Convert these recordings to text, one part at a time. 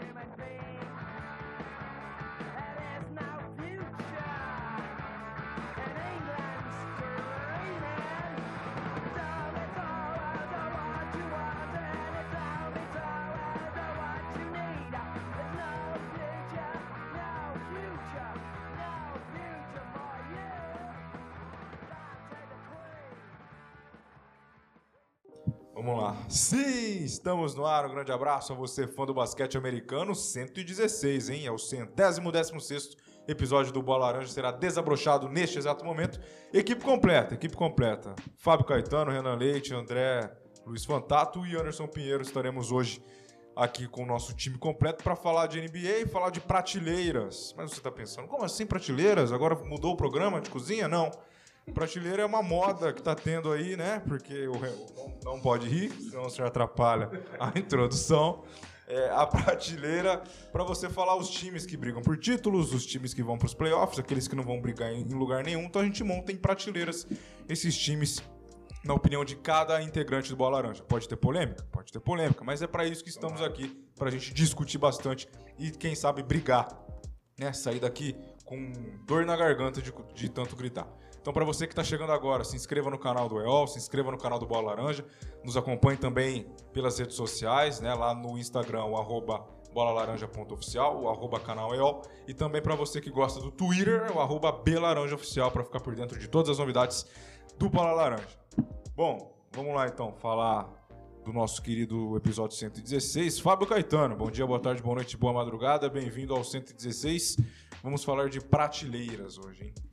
him and say, Vamos lá. Sim, estamos no ar. Um grande abraço a você, fã do basquete americano. 116, hein? É o centésimo décimo sexto episódio do Bola Laranja. Será desabrochado neste exato momento. Equipe completa, equipe completa. Fábio Caetano, Renan Leite, André Luiz Fantato e Anderson Pinheiro. Estaremos hoje aqui com o nosso time completo para falar de NBA e falar de prateleiras. Mas você está pensando, como assim prateleiras? Agora mudou o programa de cozinha? Não. Prateleira é uma moda que tá tendo aí, né? Porque o não pode rir, senão você atrapalha a introdução. É, a prateleira para você falar os times que brigam por títulos, os times que vão para os playoffs, aqueles que não vão brigar em, em lugar nenhum. Então a gente monta em prateleiras esses times na opinião de cada integrante do Bola Laranja. Pode ter polêmica? Pode ter polêmica, mas é para isso que estamos aqui, para a gente discutir bastante e, quem sabe, brigar né, sair daqui com dor na garganta de, de tanto gritar. Então, para você que está chegando agora, se inscreva no canal do EOL, se inscreva no canal do Bola Laranja, nos acompanhe também pelas redes sociais, né, lá no Instagram, o arroba bolalaranja.oficial, o arroba canal EOL, e também para você que gosta do Twitter, o arroba belaranjaoficial, para ficar por dentro de todas as novidades do Bola Laranja. Bom, vamos lá então falar do nosso querido episódio 116. Fábio Caetano, bom dia, boa tarde, boa noite, boa madrugada, bem-vindo ao 116. Vamos falar de prateleiras hoje, hein?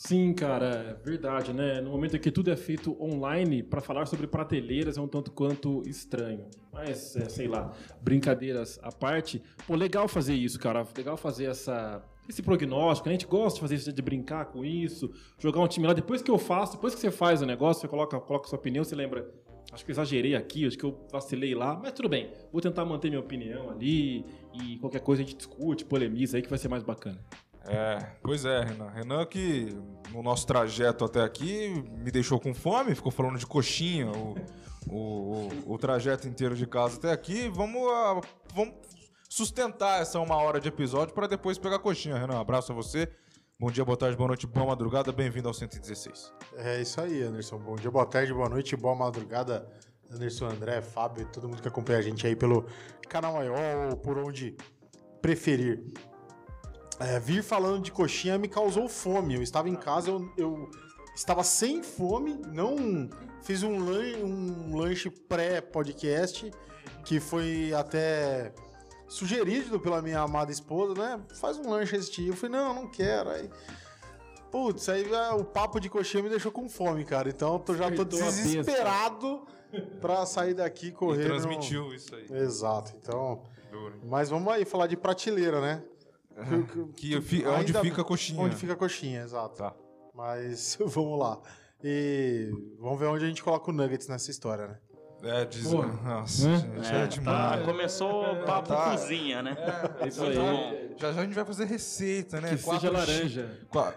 Sim, cara, é verdade, né? No momento em que tudo é feito online, para falar sobre prateleiras é um tanto quanto estranho. Mas, é, sei lá, brincadeiras à parte, pô, legal fazer isso, cara. Legal fazer essa, esse prognóstico, né? A gente gosta de fazer isso, de brincar com isso, jogar um time lá. Depois que eu faço, depois que você faz o negócio, você coloca, coloca sua opinião, você lembra. Acho que eu exagerei aqui, acho que eu vacilei lá, mas tudo bem. Vou tentar manter minha opinião ali e qualquer coisa a gente discute, polemiza aí que vai ser mais bacana. É, pois é, Renan. Renan que no nosso trajeto até aqui me deixou com fome, ficou falando de coxinha o, o, o, o trajeto inteiro de casa até aqui. Vamos, ah, vamos sustentar essa uma hora de episódio para depois pegar coxinha, Renan. Abraço a você. Bom dia, boa tarde, boa noite, boa madrugada. Bem-vindo ao 116. É isso aí, Anderson. Bom dia, boa tarde, boa noite, boa madrugada, Anderson, André, Fábio, todo mundo que acompanha a gente aí pelo canal maior ou por onde preferir. É, vir falando de coxinha me causou fome. Eu estava em casa, eu, eu estava sem fome, não fiz um, lan- um lanche pré-podcast que foi até sugerido pela minha amada esposa, né? Faz um lanche esse dia. Eu falei, não, não quero. Aí, putz, aí ah, o papo de coxinha me deixou com fome, cara. Então eu já tô desesperado pra sair daqui correr. E no- transmitiu isso aí. Exato, então. Duro? Mas vamos aí falar de prateleira, né? Que fi- é onde Ainda- fica a coxinha. Onde fica a coxinha, exato. Tá. Mas vamos lá. E vamos ver onde a gente coloca o Nuggets nessa história, né? É, diz... Pô. Nossa, Né? gente, É, é, demais. tá, começou o papo tá. cozinha, né? É, isso já, aí. já- Já a gente vai fazer receita, né? Que seja laranja. Qua...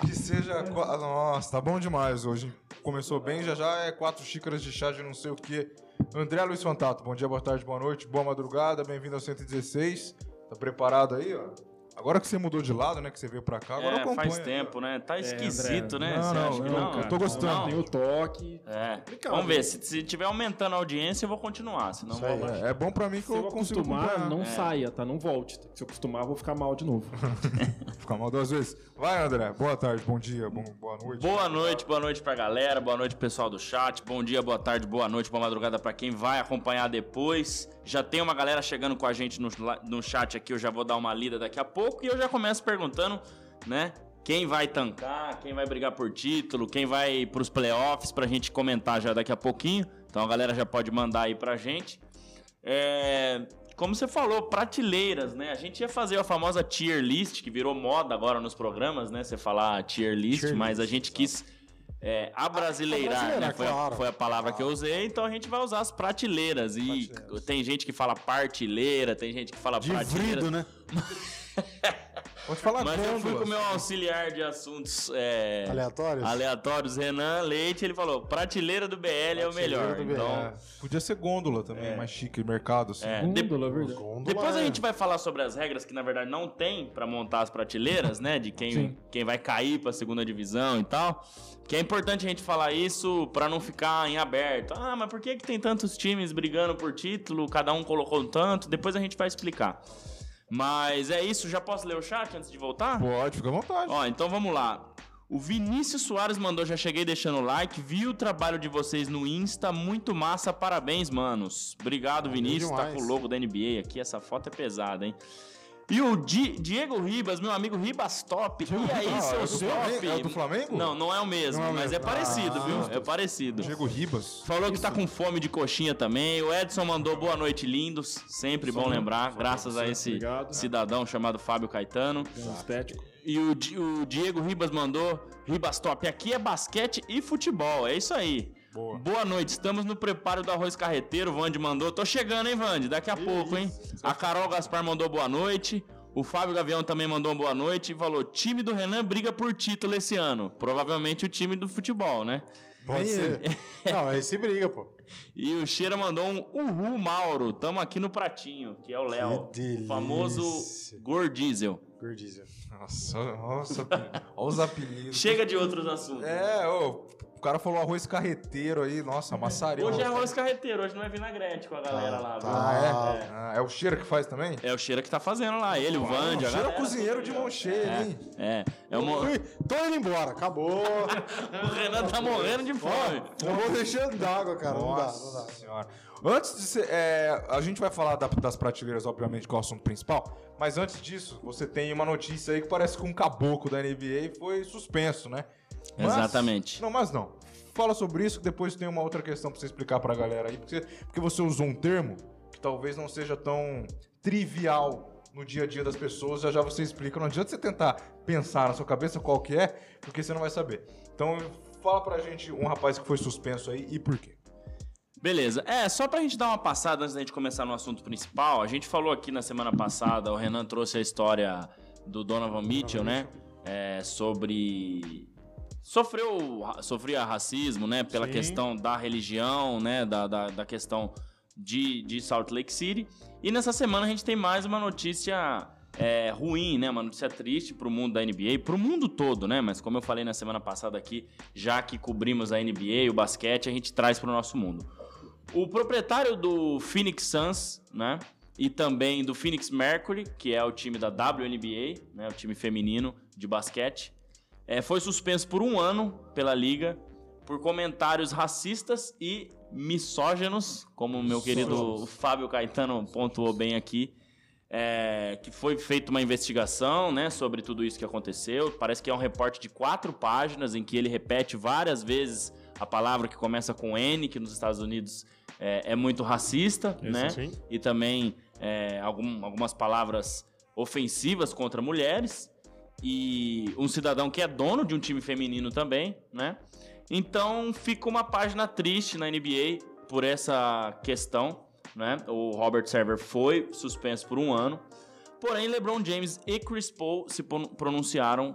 Que seja. Nossa, tá bom demais hoje. Começou bem, já já é quatro xícaras de chá de não sei o que. André Luiz Fantato, bom dia, boa tarde, boa noite, boa madrugada, bem-vindo ao 116. Tá preparado aí, ó? Agora que você mudou de lado, né? Que você veio pra cá, agora É, acompanha. faz tempo, né? Tá É, esquisito, André. né? Não, Você não, acha que não, não? eu tô gostando. Não? Tem o toque. É. Complicado, Vamos ver, né? se, se tiver aumentando a audiência, eu vou continuar, senão Isso vou aí. É, é bom pra mim que Se eu eu consigo acostumar, acompanhar. não É. saia, tá? Não volte. Se eu acostumar, eu vou ficar mal de novo. Ficar mal duas vezes. Vai, André. Boa tarde, bom dia, bom, boa noite. Boa noite, boa noite pra galera, boa noite pessoal do chat, bom dia, boa tarde, boa noite, boa madrugada pra quem vai acompanhar depois. Já tem uma galera chegando com a gente no, no chat aqui, eu já vou dar uma lida daqui a pouco e eu já começo perguntando, né? Quem vai tancar, quem vai brigar por título, quem vai pros playoffs pra gente comentar já daqui a pouquinho. Então a galera já pode mandar aí pra gente. É, como você falou, prateleiras, né? A gente ia fazer a famosa tier list, que virou moda agora nos programas, né? Você falar tier list, Tier mas a gente quis é, abrasileirar, abrasileirar, né? Foi, a, claro. foi a palavra que eu usei, então a gente vai usar as prateleiras. E Prateleiras. tem gente que fala partilheira, tem gente que fala De prateleira. vrido, né? Pode falar Mas eu fui com o meu auxiliar de assuntos é, Aleatórios? aleatórios, Renan Leite, ele falou: prateleira do BL é o Prateleira melhor. do BL. Então, É, podia ser gôndola também, mais chique, mercado, assim. é, de- Gôndola, é verdade. Gôndola depois a é- gente vai falar sobre as regras que na verdade não tem pra montar as prateleiras, né? De quem, Sim. quem vai cair pra segunda divisão e tal. Que é importante a gente falar isso pra não ficar em aberto. Ah, mas por que, que tem tantos times brigando por título? Cada um colocou tanto. Depois a gente vai explicar. Mas é isso. Já posso ler o chat antes de voltar? Pode, fica à vontade. Ó, então vamos lá. O Vinícius Soares mandou, já cheguei deixando o like, vi o trabalho de vocês no Insta, muito massa, parabéns, manos. Obrigado, Vinícius, tá com o logo da NBA aqui, essa foto é pesada, hein? E o Di- Diego Ribas, meu amigo Ribas Top. e aí, Ah, seu é top? É o do Flamengo? Não, não é o mesmo, é o mas mesmo. é parecido, Ah, viu? É parecido. Diego Ribas. Falou que tá com fome de coxinha também. O Edson mandou boa noite, lindos. Sempre bom lembrar, graças a esse Obrigado. cidadão chamado Fábio Caetano. Um estético. E o, o Diego Ribas mandou, Ribas Top, aqui é basquete e futebol, é isso aí. Boa. noite, estamos no preparo do arroz carreteiro, o Vande mandou. Tô chegando, hein, Vande? Daqui a pouco, hein? A Carol Gaspar mandou boa noite. O Fábio Gavião também mandou uma boa noite e falou: time do Renan briga por título esse ano. Provavelmente o time do futebol, né? Pode ser. Não, esse briga, pô. E o Cheira mandou um Uhul Mauro, tamo aqui no pratinho, que é o Léo. O famoso Gordiesel. Gordiza. Nossa, nossa, olha os apelidos. Chega de outros assuntos. É, ô, o cara falou arroz carreteiro aí, nossa, massaria. Hoje é arroz carreteiro, hoje não é vinagrete com a galera lá. viu? Ah, é? Ah. Ah, é o Cheira que faz também? É o Cheira que tá fazendo lá, ele, o Vande, a Cheira galera. cozinheiro de mão cheia, hein? É, é o, mo- Ui, tô indo embora, acabou. o Renan tá morrendo de fome. Eu vou deixando d'água, cara. Não dá, Nossa não dá. senhora. Antes de ser. é, a gente vai falar da- das prateleiras, obviamente, que é o assunto principal. Mas antes disso, você tem uma notícia aí que parece que um caboclo da NBA foi suspenso, né? Mas- Exatamente. Não, mas não. Fala sobre isso, que depois tem uma outra questão pra você explicar pra galera aí. Porque, porque você usou um termo que talvez não seja tão trivial no dia a dia das pessoas. Já já você explica. Não adianta você tentar pensar na sua cabeça qual que é, porque você não vai saber. Então, fala pra gente um rapaz que foi suspenso aí e por quê. Beleza. É, só pra gente dar uma passada antes da gente começar no assunto principal, a gente falou aqui na semana passada, o Renan trouxe a história do Donovan Mitchell, né? É, sobre. Sofreu, sofria racismo, né? Pela Sim. questão da religião, né? Da, da, da questão de, de Salt Lake City. E nessa semana a gente tem mais uma notícia é, ruim, né? Uma notícia triste pro mundo da NBA, pro mundo todo, né? Mas como eu falei na semana passada aqui, já que cobrimos a NBA, o basquete, a gente traz pro nosso mundo. O proprietário do Phoenix Suns, né? E também do Phoenix Mercury, que é o time da WNBA, né? O time feminino de basquete, é, foi suspenso por um ano pela liga por comentários racistas e misóginos, como o meu querido Fábio Caetano pontuou bem aqui. É, que foi feita uma investigação né, sobre tudo isso que aconteceu. Parece que é um reporte de quatro páginas em que ele repete várias vezes a palavra que começa com N, que nos Estados Unidos é, é muito racista, Isso, né? sim. E também é, algum- algumas palavras ofensivas contra mulheres. E um cidadão que é dono de um time feminino também, né? Então fica uma página triste na NBA por essa questão, né? O Robert Server foi suspenso por um ano. Porém, LeBron James e Chris Paul se pron- pronunciaram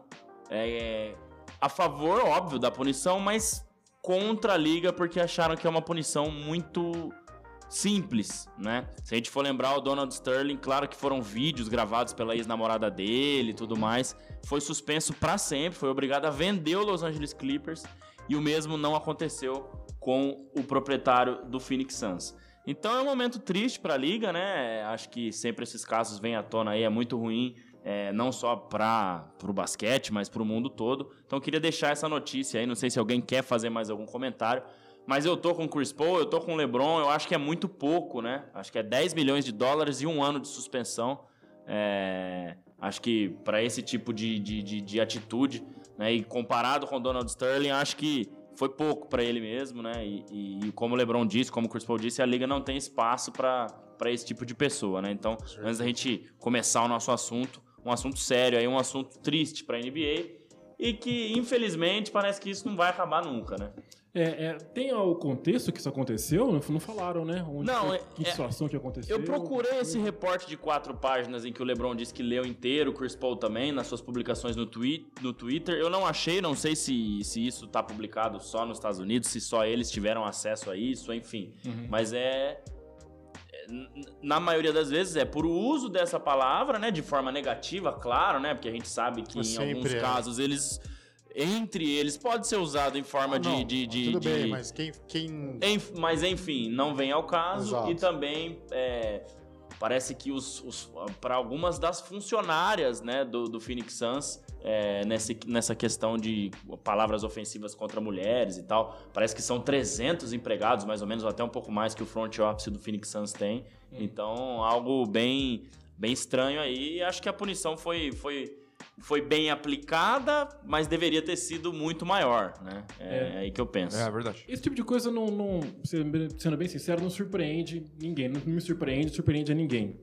é, a favor, óbvio, da punição, mas contra a liga porque acharam que é uma punição muito simples, né? Se a gente for lembrar o Donald Sterling, claro que foram vídeos gravados pela ex-namorada dele e tudo mais, foi suspenso pra sempre, foi obrigado a vender o Los Angeles Clippers e o mesmo não aconteceu com o proprietário do Phoenix Suns. Então é um momento triste pra liga, né? Acho que sempre esses casos vêm à tona aí, é muito ruim, é, não só para o basquete, mas para o mundo todo. Então queria deixar essa notícia aí, não sei se alguém quer fazer mais algum comentário. Mas eu tô com o Chris Paul, eu tô com o LeBron, eu acho que é muito pouco, né? Acho que é 10 milhões de dólares e um ano de suspensão. É, acho que para esse tipo de, de, de, de atitude, né? E comparado com o Donald Sterling, acho que foi pouco para ele mesmo, né? E, e- e como o LeBron disse, como o Chris Paul disse, a liga não tem espaço para esse tipo de pessoa, né? Então, antes da gente começar o nosso assunto, um assunto sério aí, um assunto triste para a NBA e que, infelizmente, parece que isso não vai acabar nunca, né? É, é, tem o contexto que isso aconteceu? Não, falaram, né? Onde Não, foi, é- que é- situação que aconteceu? Eu procurei esse reporte de quatro páginas em que o LeBron disse que leu inteiro, o Chris Paul também, nas suas publicações no, twi no Twitter. Eu não achei, não sei se, se isso tá publicado só nos Estados Unidos, se só eles tiveram acesso a isso, enfim. Mas é. Na maioria das vezes é por uso dessa palavra, né? De forma negativa, claro, né? Porque a gente sabe que Mas em alguns é. casos eles. Entre eles pode ser usado em forma Ah, de, não, de, de- Tudo de- bem, mas quem. quem... Enf- mas enfim, não vem ao caso Exato. e também é, parece que os, para algumas das funcionárias né, do, do Phoenix Suns é, nesse, nessa questão de palavras ofensivas contra mulheres e tal, parece que são 300 empregados mais ou menos, ou até um pouco mais que o front office do Phoenix Suns tem. Então algo bem bem estranho aí. Acho que a punição foi foi foi bem aplicada, mas deveria ter sido muito maior, né? É, É. aí que eu penso. É verdade. Esse tipo de coisa não, não sendo sendo bem sincero, não surpreende ninguém. Não me surpreende, surpreende a ninguém.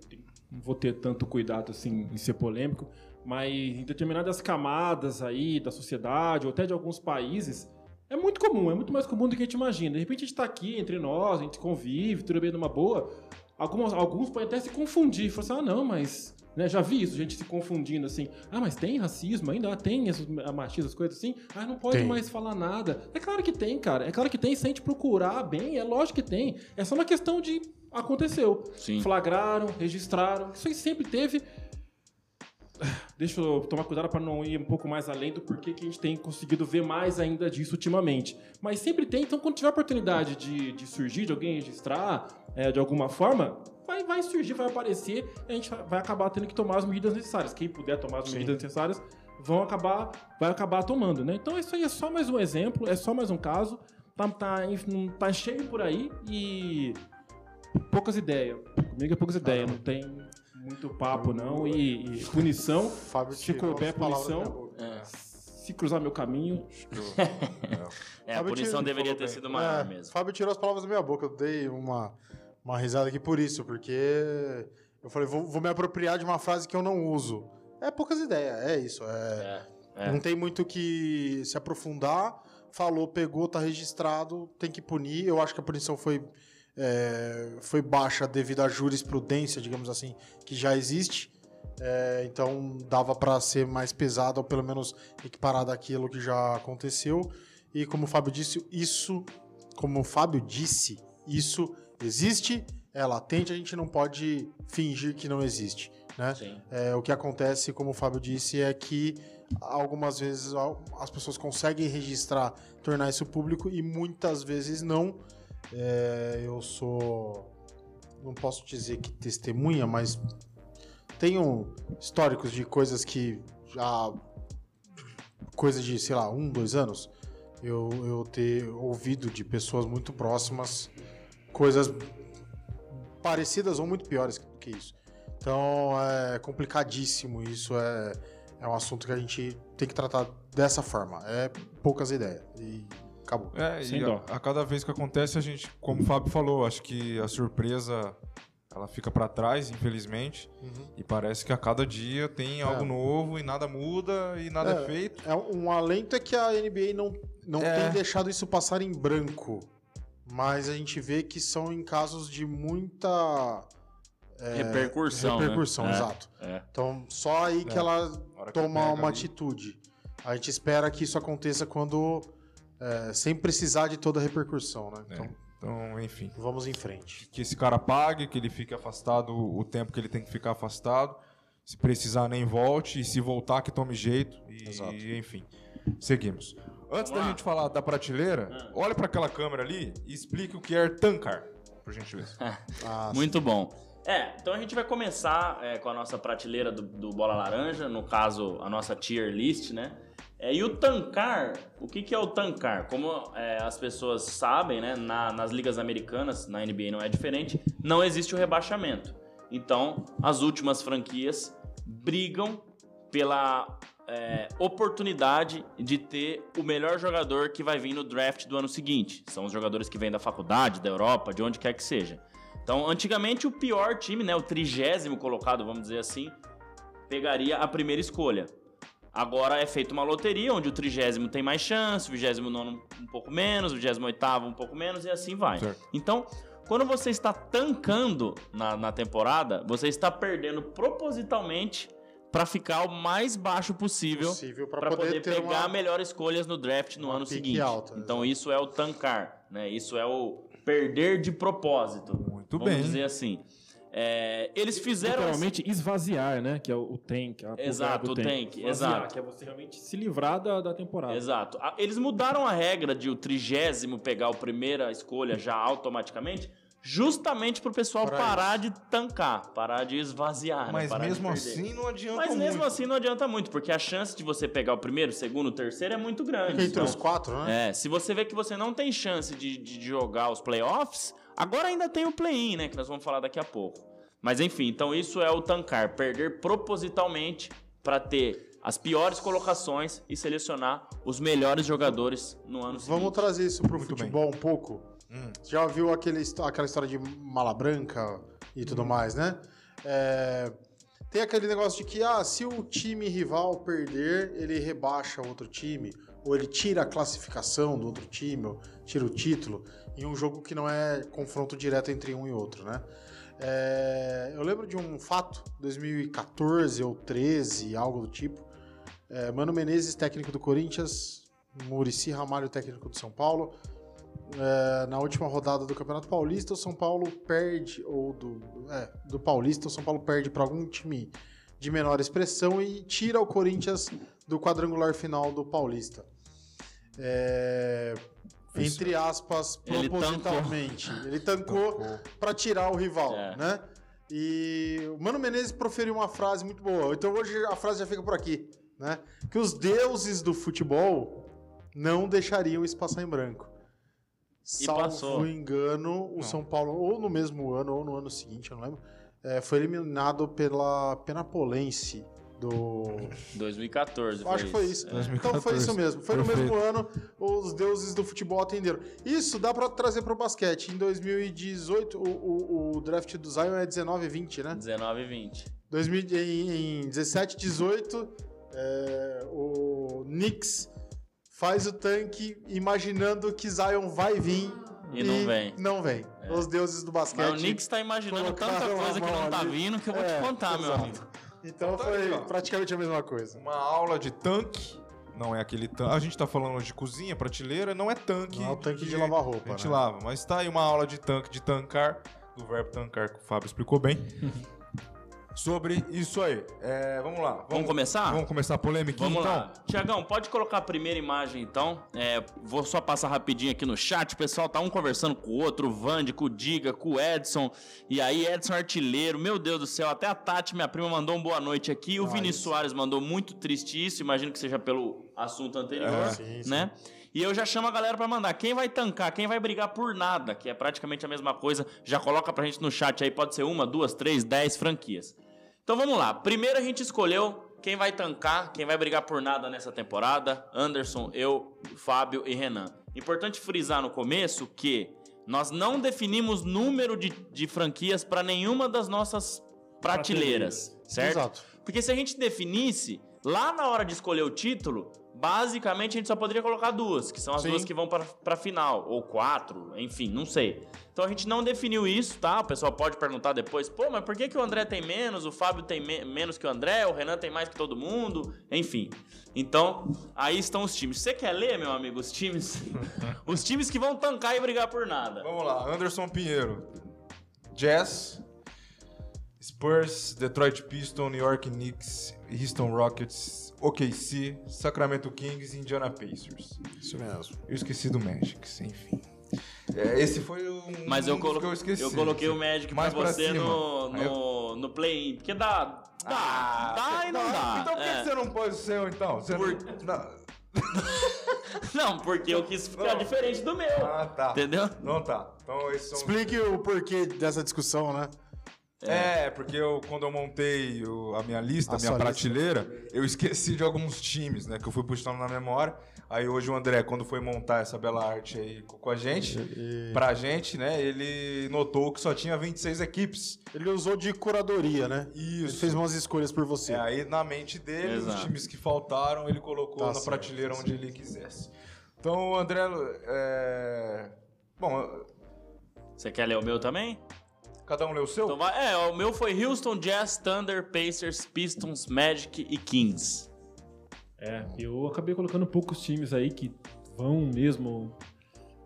Não vou ter tanto cuidado assim em ser polêmico, mas em determinadas camadas aí da sociedade ou até de alguns países é muito comum, é muito mais comum do que a gente imagina. De repente a gente tá aqui entre nós, a gente convive, tudo bem numa boa. Alguns, alguns podem até se confundir, falar assim, ah não, mas né, já vi isso, gente se confundindo assim. Ah, mas tem racismo ainda? Ah, tem esses machistas, essas coisas assim? Ah, não pode Tem. mais falar nada. É claro que tem, cara. É claro que tem. Se a gente procurar bem, é lógico que tem. É só uma questão de aconteceu. Sim. Flagraram, registraram. Isso aí sempre teve. Deixa eu tomar cuidado para não ir um pouco mais além do porquê que a gente tem conseguido ver mais ainda disso ultimamente. Mas sempre tem, então quando tiver oportunidade de, de surgir, de alguém registrar é, de alguma forma, vai, vai surgir, vai aparecer, e a gente vai acabar tendo que tomar as medidas necessárias. Quem puder tomar as Sim. medidas necessárias, vão acabar, vai acabar tomando, né? Então isso aí é só mais um exemplo, é só mais um caso. Tá, tá, tá cheio por aí e poucas ideias. Comigo é poucas ideias, não tem muito papo não. E, e punição, Fábio se tirou couber as palavras da punição, minha boca. É. se cruzar meu caminho, É, a Fábio punição tirou- deveria ter bem. sido maior É, mesmo. Fábio tirou as palavras da minha boca. Eu dei uma, uma risada aqui por isso, porque eu falei, vou, vou me apropriar de uma frase que eu não uso. É poucas ideias, é isso. É, É, é. Não tem muito que se aprofundar. Falou, pegou, tá registrado, tem que punir. Eu acho que a punição foi, é, foi baixa devido à jurisprudência, digamos assim, que já existe. É, então dava para ser mais pesado, ou pelo menos equiparado àquilo que já aconteceu. E como o Fábio disse, isso, como o Fábio disse, isso existe, é latente, a gente não pode fingir que não existe. Né? É, o que acontece, como o Fábio disse, é que algumas vezes as pessoas conseguem registrar, tornar isso público e muitas vezes não. É, eu sou. Não posso dizer que testemunha, mas tenho históricos de coisas que já. coisa de, sei lá, um, dois anos, eu, eu ter ouvido de pessoas muito próximas coisas parecidas ou muito piores do que isso. Então é complicadíssimo isso, é, é um assunto que a gente tem que tratar dessa forma. É poucas ideias. E acabou. É, Sem e dó. a, a cada vez que acontece, a gente, como o Fábio falou, acho que a surpresa ela fica pra trás, infelizmente. E parece que a cada dia tem algo novo e nada muda e nada é, É. feito. É um alento é que a NBA não, não É. tem deixado isso passar em branco. Mas a gente vê que são em casos de muita repercussão. né? repercussão, É, exato. é. Então, só aí que É. ela que toma uma ali. atitude. A gente espera que isso aconteça quando. É, sem precisar de toda a repercussão, né? É. Então, Então, enfim. vamos em frente. Que esse cara pague, que ele fique afastado o tempo que ele tem que ficar afastado. Se precisar, nem volte. E se voltar, que tome jeito. E, Exato. e, enfim. Seguimos. Antes da lá. gente falar da prateleira, olha pra aquela câmera ali e explique o que é Tancar, por gentileza. Ah, Muito bom. É, então a gente vai começar é, com a nossa prateleira do, do Bola Laranja, no caso, a nossa tier list, né? É, e o tancar, o que, que é o tancar? Como é, as pessoas sabem, né, na- nas ligas americanas, na NBA não é diferente, não existe o rebaixamento. Então, as últimas franquias brigam pela é, oportunidade de ter o melhor jogador que vai vir no draft do ano seguinte. São os jogadores que vêm da faculdade, da Europa, de onde quer que seja. Então, antigamente, o pior time, né, o trigésimo colocado, vamos dizer assim, pegaria a primeira escolha. Agora é feita uma loteria, onde o trigésimo tem mais chance, o vigésimo nono um pouco menos, o vigésimo oitavo um pouco menos, e assim vai. Certo. Então, quando você está tancando na, na temporada, você está perdendo propositalmente para ficar o mais baixo possível Possível para poder poder, pegar uma- melhores escolhas no draft no uma ano seguinte. alta, então isso é o tancar, né? Isso é o perder de propósito. Muito vamos bem. dizer assim. É, eles fizeram Literalmente esvaziar, né? Que é o, o tank. a- Exato, do o tank, Esvaziar, exato. Que é você realmente se livrar da, da temporada. Exato. Eles mudaram a regra de o trigésimo pegar a primeira escolha já automaticamente, justamente pro pessoal Pra parar de tancar, parar de esvaziar. né? Mas de mesmo assim não adianta Mas mesmo muito. assim não adianta muito, porque a chance de você pegar o primeiro, o segundo, o terceiro é muito grande. Entre Então, os quatro, né? é, se você vê que você não tem chance de, de jogar os playoffs, agora ainda tem o play-in, né? Que nós vamos falar daqui a pouco. Mas enfim, então isso é o tancar, perder propositalmente para ter as piores colocações e selecionar os melhores jogadores no ano Vamos seguinte. trazer isso pro Muito futebol um pouco. Hum. Você Já ouviu aquele, aquela história de mala branca e tudo mais, né? É, tem aquele negócio de que, ah, se o time rival perder, ele rebaixa o outro time, ou ele tira a classificação do outro time, ou tira o título, em um jogo que não é confronto direto entre um e outro, né? É, eu lembro de um fato, 2014 ou 13, algo do tipo. É, Mano Menezes, técnico do Corinthians, Murici Ramalho, técnico do São Paulo. É, na última rodada do Campeonato Paulista, o São Paulo perde, ou do, é, do Paulista, o São Paulo perde para algum time de menor expressão e tira o Corinthians do quadrangular final do Paulista. É, entre aspas, propositalmente. Ele tancou para tirar o rival, É. né? E o Mano Menezes proferiu uma frase muito boa. Então hoje a frase já fica por aqui, né? Que os deuses do futebol não deixariam isso passar em branco. E Salvo passou. engano, o São Paulo, ou no mesmo ano, ou no ano seguinte, eu não lembro, é, foi eliminado pela Penapolense do. 2014 Eu acho que foi isso. Então foi isso mesmo. Foi no Perfeito. mesmo ano, os deuses do futebol atenderam. Isso dá pra trazer pro basquete. Em 2018, o, o, o draft do Zion é 19 e 20, né? 19 e 20. 2000, em, em 17 18, é, o Knicks faz o tanque imaginando que Zion vai vir. E não vem. Não vem. Os deuses do basquete. Mas o Knicks tá imaginando tanta coisa que não tá ali. vindo que eu vou É, te contar, meu exato. amigo. Então Então tá foi aí, praticamente a mesma coisa. Uma aula de tanque. Não é aquele tanque. A gente tá falando de cozinha, prateleira, não é tanque. Não é o tanque de que lavar roupa, A gente né? lava. Mas tá aí uma aula de tanque, de tancar, do verbo tancar, que o Fábio explicou bem. Sobre isso aí. É, vamos lá. Vamos começar? Vamos começar a polêmica Vamos então? lá. Tiagão, pode colocar a primeira imagem então. É, vou só passar rapidinho aqui no chat. O pessoal tá um conversando com o outro, o Vande, com o Diga, com o Edson. E aí, Edson Artilheiro, meu Deus do céu. Até a Tati, minha prima, mandou um boa noite aqui. O Ah, Vini isso. Soares mandou muito triste isso. Imagino que seja pelo assunto anterior, É, sim, sim. né? E eu já chamo a galera pra mandar. Quem vai tancar? Quem vai brigar por nada? Que é praticamente a mesma coisa. Já coloca pra gente no chat aí. Pode ser uma, duas, três, dez franquias. Então vamos lá. Primeiro a gente escolheu quem vai tancar, quem vai brigar por nada nessa temporada. Anderson, eu, Fábio e Renan. Importante frisar no começo que nós não definimos número de, de franquias para nenhuma das nossas prateleiras, certo? Exato. Porque se a gente definisse, lá na hora de escolher o título, basicamente a gente só poderia colocar duas, que são as Sim. duas que vão para pra final, ou quatro, enfim, não sei. Então a gente não definiu isso, tá? O pessoal pode perguntar depois, pô, mas por que, que o André tem menos, o Fábio tem me- menos que o André, o Renan tem mais que todo mundo, enfim. Então, aí estão os times. Você quer ler, meu amigo, os times? os times que vão tancar e brigar por nada. Vamos lá. Anderson Pinheiro. Jazz. Spurs, Detroit Pistons, New York Knicks, Houston Rockets, OKC, Sacramento Kings e Indiana Pacers. Isso mesmo. Eu esqueci do Magic, enfim. É, esse foi um Mas eu, colo- que eu esqueci. eu coloquei o Magic Mais pra pra você cima. no, Aí eu- no, no play-in, porque dá, dá, Ah, dá e não dá. Então por que É. que você não pôs o seu, então? Você Por- não... não. Não, porque eu quis ficar Não. diferente do meu. Ah, tá. Entendeu? Não tá. Então esses são... Explique o porquê dessa discussão, né? É, porque eu, quando eu montei o- a minha lista, A a minha prateleira, eu esqueci de alguns times, né? Que eu fui puxando na memória. Aí hoje o André, quando foi montar essa bela arte aí co- com a gente, E- pra gente, né? Ele notou que só tinha 26 equipes. Ele usou de curadoria, né? Ele Isso. fez umas escolhas por você. É, aí na mente dele, os Exato. times que faltaram, ele colocou Tá na certo, prateleira tá onde ele quisesse. Então, o André. É... Bom, Você quer ler o meu também? Cada um leu o seu? Então vai- é, o meu foi Houston, Jazz, Thunder, Pacers, Pistons, Magic e Kings. É, eu acabei colocando poucos times aí que vão mesmo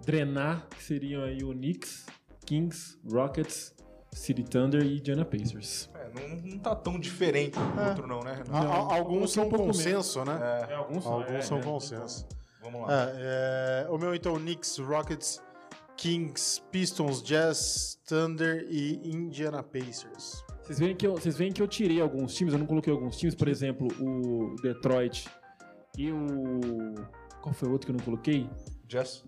drenar, que seriam aí o Knicks, Kings, Rockets, City Thunder e Indiana Pacers. É, não, não tá tão diferente um do É. outro, não, né, Renan? A- a- Não, alguns um são pouco consenso, né? É, alguns, Alguns é, são é. consenso. Vamos lá. É, é, o meu, então, Knicks, Rockets, Kings, Pistons, Jazz, Thunder e Indiana Pacers. Vocês veem, que eu, vocês veem que eu tirei alguns times, eu não coloquei alguns times, por exemplo, o Detroit e o. Qual foi o outro que eu não coloquei? Jess?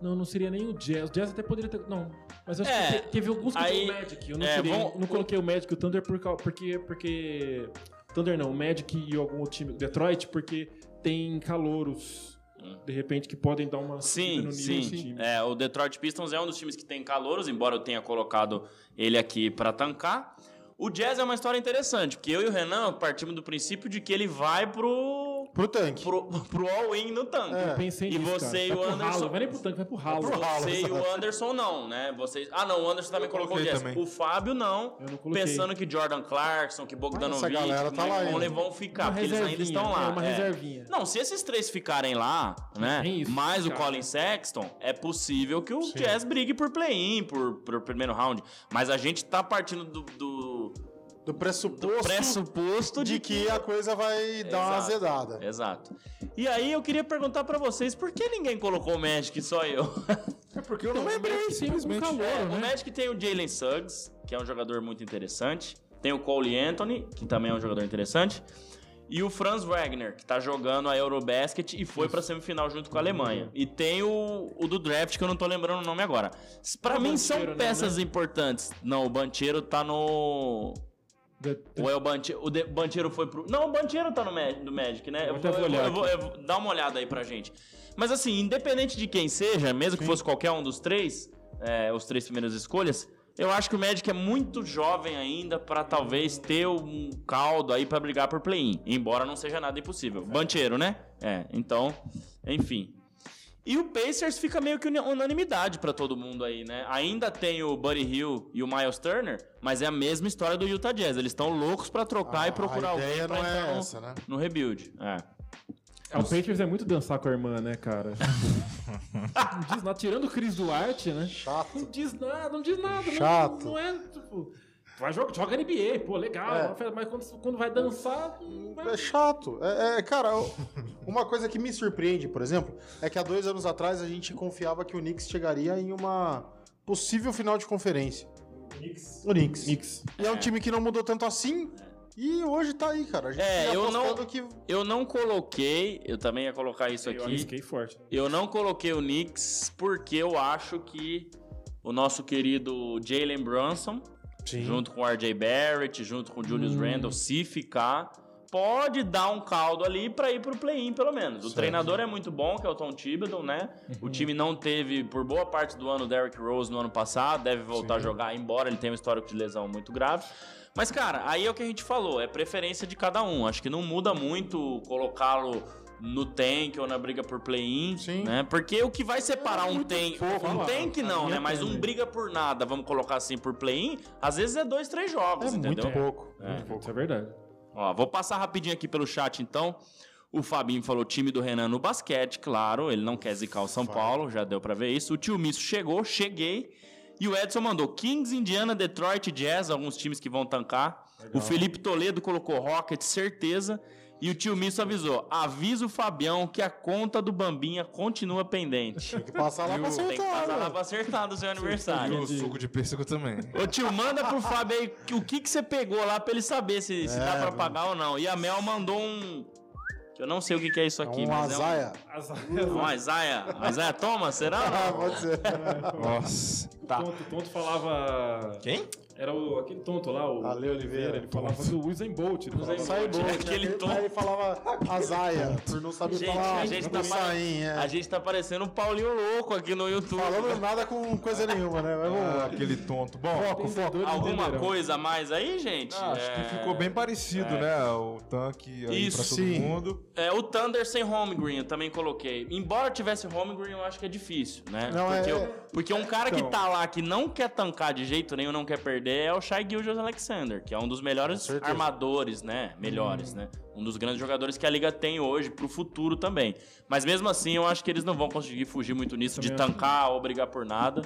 Não, não seria nem o Jazz. O Jazz até poderia ter. Não. Mas acho É, que te- teve alguns que aí- o Magic. Eu não, é, tirei, vamos- não coloquei o Magic e o Thunder por, porque. porque Thunder não, o Magic e algum outro time. Detroit, porque tem calouros. De repente, que podem dar uma Sim, no nível sim. time. É, o Detroit Pistons é um dos times que tem calouros, embora eu tenha colocado ele aqui pra tancar. O Jazz é uma história interessante, porque eu e o Renan partimos do princípio de que ele vai pro Pro tanque. pro, pro all-in no tanque. É. Eu pensei E nisso, você cara. e o vai pro Anderson- Ralo, vai nem pro tanque, vai pro ralo. pro ralo. Você e o Anderson não, né? Vocês... Ah, não, o Anderson também Eu colocou o também. O Fábio não. Eu não coloquei. Pensando que Jordan Clarkson, que Bogdanovic, Essa galera tá Mike lá Conley ainda. vão ficar, Uma porque eles ainda estão lá. é, uma é. reservinha. Não, se esses três ficarem lá, né? Isso, mais o cara. Colin Sexton, é possível que o Sim. Jazz brigue por play-in, por, por primeiro round. Mas a gente tá partindo do, do, Do do pressuposto, pressuposto de que a coisa vai dar uma Exato. azedada. Exato. E aí eu queria perguntar pra vocês, por que ninguém colocou o Magic, só eu? É porque eu não lembrei, simplesmente. calor, É, né? O Magic tem o Jalen Suggs, que é um jogador muito interessante. Tem o Cole Anthony, que também é um jogador interessante. E o Franz Wagner, que tá jogando a Eurobasket e foi pra semifinal junto com a Alemanha. E tem o, o do draft, que eu não tô lembrando o nome agora. Pra É o mim são Banchero, né, peças importantes. Não, o Banchero tá no. De- Ou é o Banchero? O de- Banchero foi pro. Não, o Banchero tá no Magic, no Magic né? Eu Eu vou, eu vou- eu vou- dá uma olhada aí pra gente. Mas assim, independente de quem seja, mesmo que fosse qualquer um dos três, é, os três primeiras escolhas, eu acho que o Magic é muito jovem ainda pra talvez ter um caldo aí pra brigar por play-in. Embora não seja nada impossível. Banchero, né? É, então, enfim. E o Pacers fica meio que unanimidade pra todo mundo aí, né? Ainda tem o Buddy Hill e o Miles Turner, mas é a mesma história do Utah Jazz. Eles estão loucos pra trocar e procurar a alguém ideia pra não entrar é no, essa, né? no rebuild. É. É, o Patriots é muito dançar com a irmã, né, cara? não diz nada. Tirando o Chris Duarte, né? Não Chato. diz nada, não diz nada. não- Chato. Não, é, tipo... Vai jogar, joga NBA, pô, legal. É. Mas quando, quando vai dançar... vai- É chato. É, é, cara, eu- uma coisa que me surpreende, por exemplo, é que há dois anos atrás a gente confiava que o Knicks chegaria em uma possível final de conferência. O Knicks. Knicks. E é um time que não mudou tanto assim. E hoje tá aí, cara. A gente É, eu não- que Eu não coloquei, eu também ia colocar isso Eu aqui. arrisquei forte. Eu não coloquei o Knicks porque eu acho que o nosso querido Jalen Brunson, Sim. junto com o RJ Barrett, junto com o Julius Randle, se ficar, pode dar um caldo ali pra ir pro play-in, pelo menos. O Certo. treinador é muito bom, que é o Tom Thibodeau, né? O time não teve, por boa parte do ano, o Derrick Rose no ano passado, deve voltar a jogar, embora ele tenha um histórico de lesão muito grave. Mas, cara, aí é o que a gente falou, é preferência de cada um. Acho que não muda muito colocá-lo no tank ou na briga por play-in, Sim. né? Porque o que vai separar um tank, pouco, um tank não, né? Mas um briga por nada, vamos colocar assim por play-in, às vezes é dois, três jogos, É entendeu? muito pouco. É. Isso é verdade. Ó, vou passar rapidinho aqui pelo chat, então. O Fabinho falou time do Renan no basquete, claro. Ele não quer zicar o São Paulo, já deu pra ver isso. O tio Misso chegou, cheguei. E o Edson mandou Kings, Indiana, Detroit, Jazz, alguns times que vão tancar. O Felipe Toledo colocou Rocket, certeza. E o tio Misso avisou: avisa o Fabião que a conta do Bambinha continua pendente. Tem que passar lá pra Tem que acertar, passar lá pra acertar do seu E aniversário. o suco de pêssego também. Ô tio, manda pro Fábio aí que- o que, que você pegou lá pra ele saber se, se É, dá pra vamos. pagar ou não. E a Mel mandou um. que Eu não sei o que, que é isso É aqui, um mas azaia. é um. Um Isaiah. Isaiah Thomas, será? Ah, pode ser. Nossa. Tá. Tonto, Tonto falava... Quem? Era o, aquele tonto lá, o Ale Oliveira. Ele falava do Usain Bolt. Ele falava, Sai bom, Aquele tom. Aí ele falava Azaia, por não saber Gente, falar a gente tá Usain, é. A gente tá parecendo um Paulinho louco aqui no YouTube. Falando nada com coisa nenhuma, né? Mas vamos Ah, lá. aquele tonto. Bom, Entendedores Alguma entenderão. coisa a mais aí, gente? ah, acho que É, ficou bem parecido, né? O tanque aí Isso, pra todo sim. mundo. É, o Thunder sem home green eu também coloquei. Embora tivesse home green, eu acho que é difícil, né? Não, porque, é- eu- porque um cara Então. que tá lá que não quer tancar de jeito nenhum, não quer perder, é o Shai Gilgeous Alexander, que é um dos melhores armadores, né? Melhores, né? Um dos grandes jogadores que a liga tem hoje pro futuro também. Mas mesmo assim, eu acho que eles não vão conseguir fugir muito nisso de Também acho. tancar ou brigar por nada.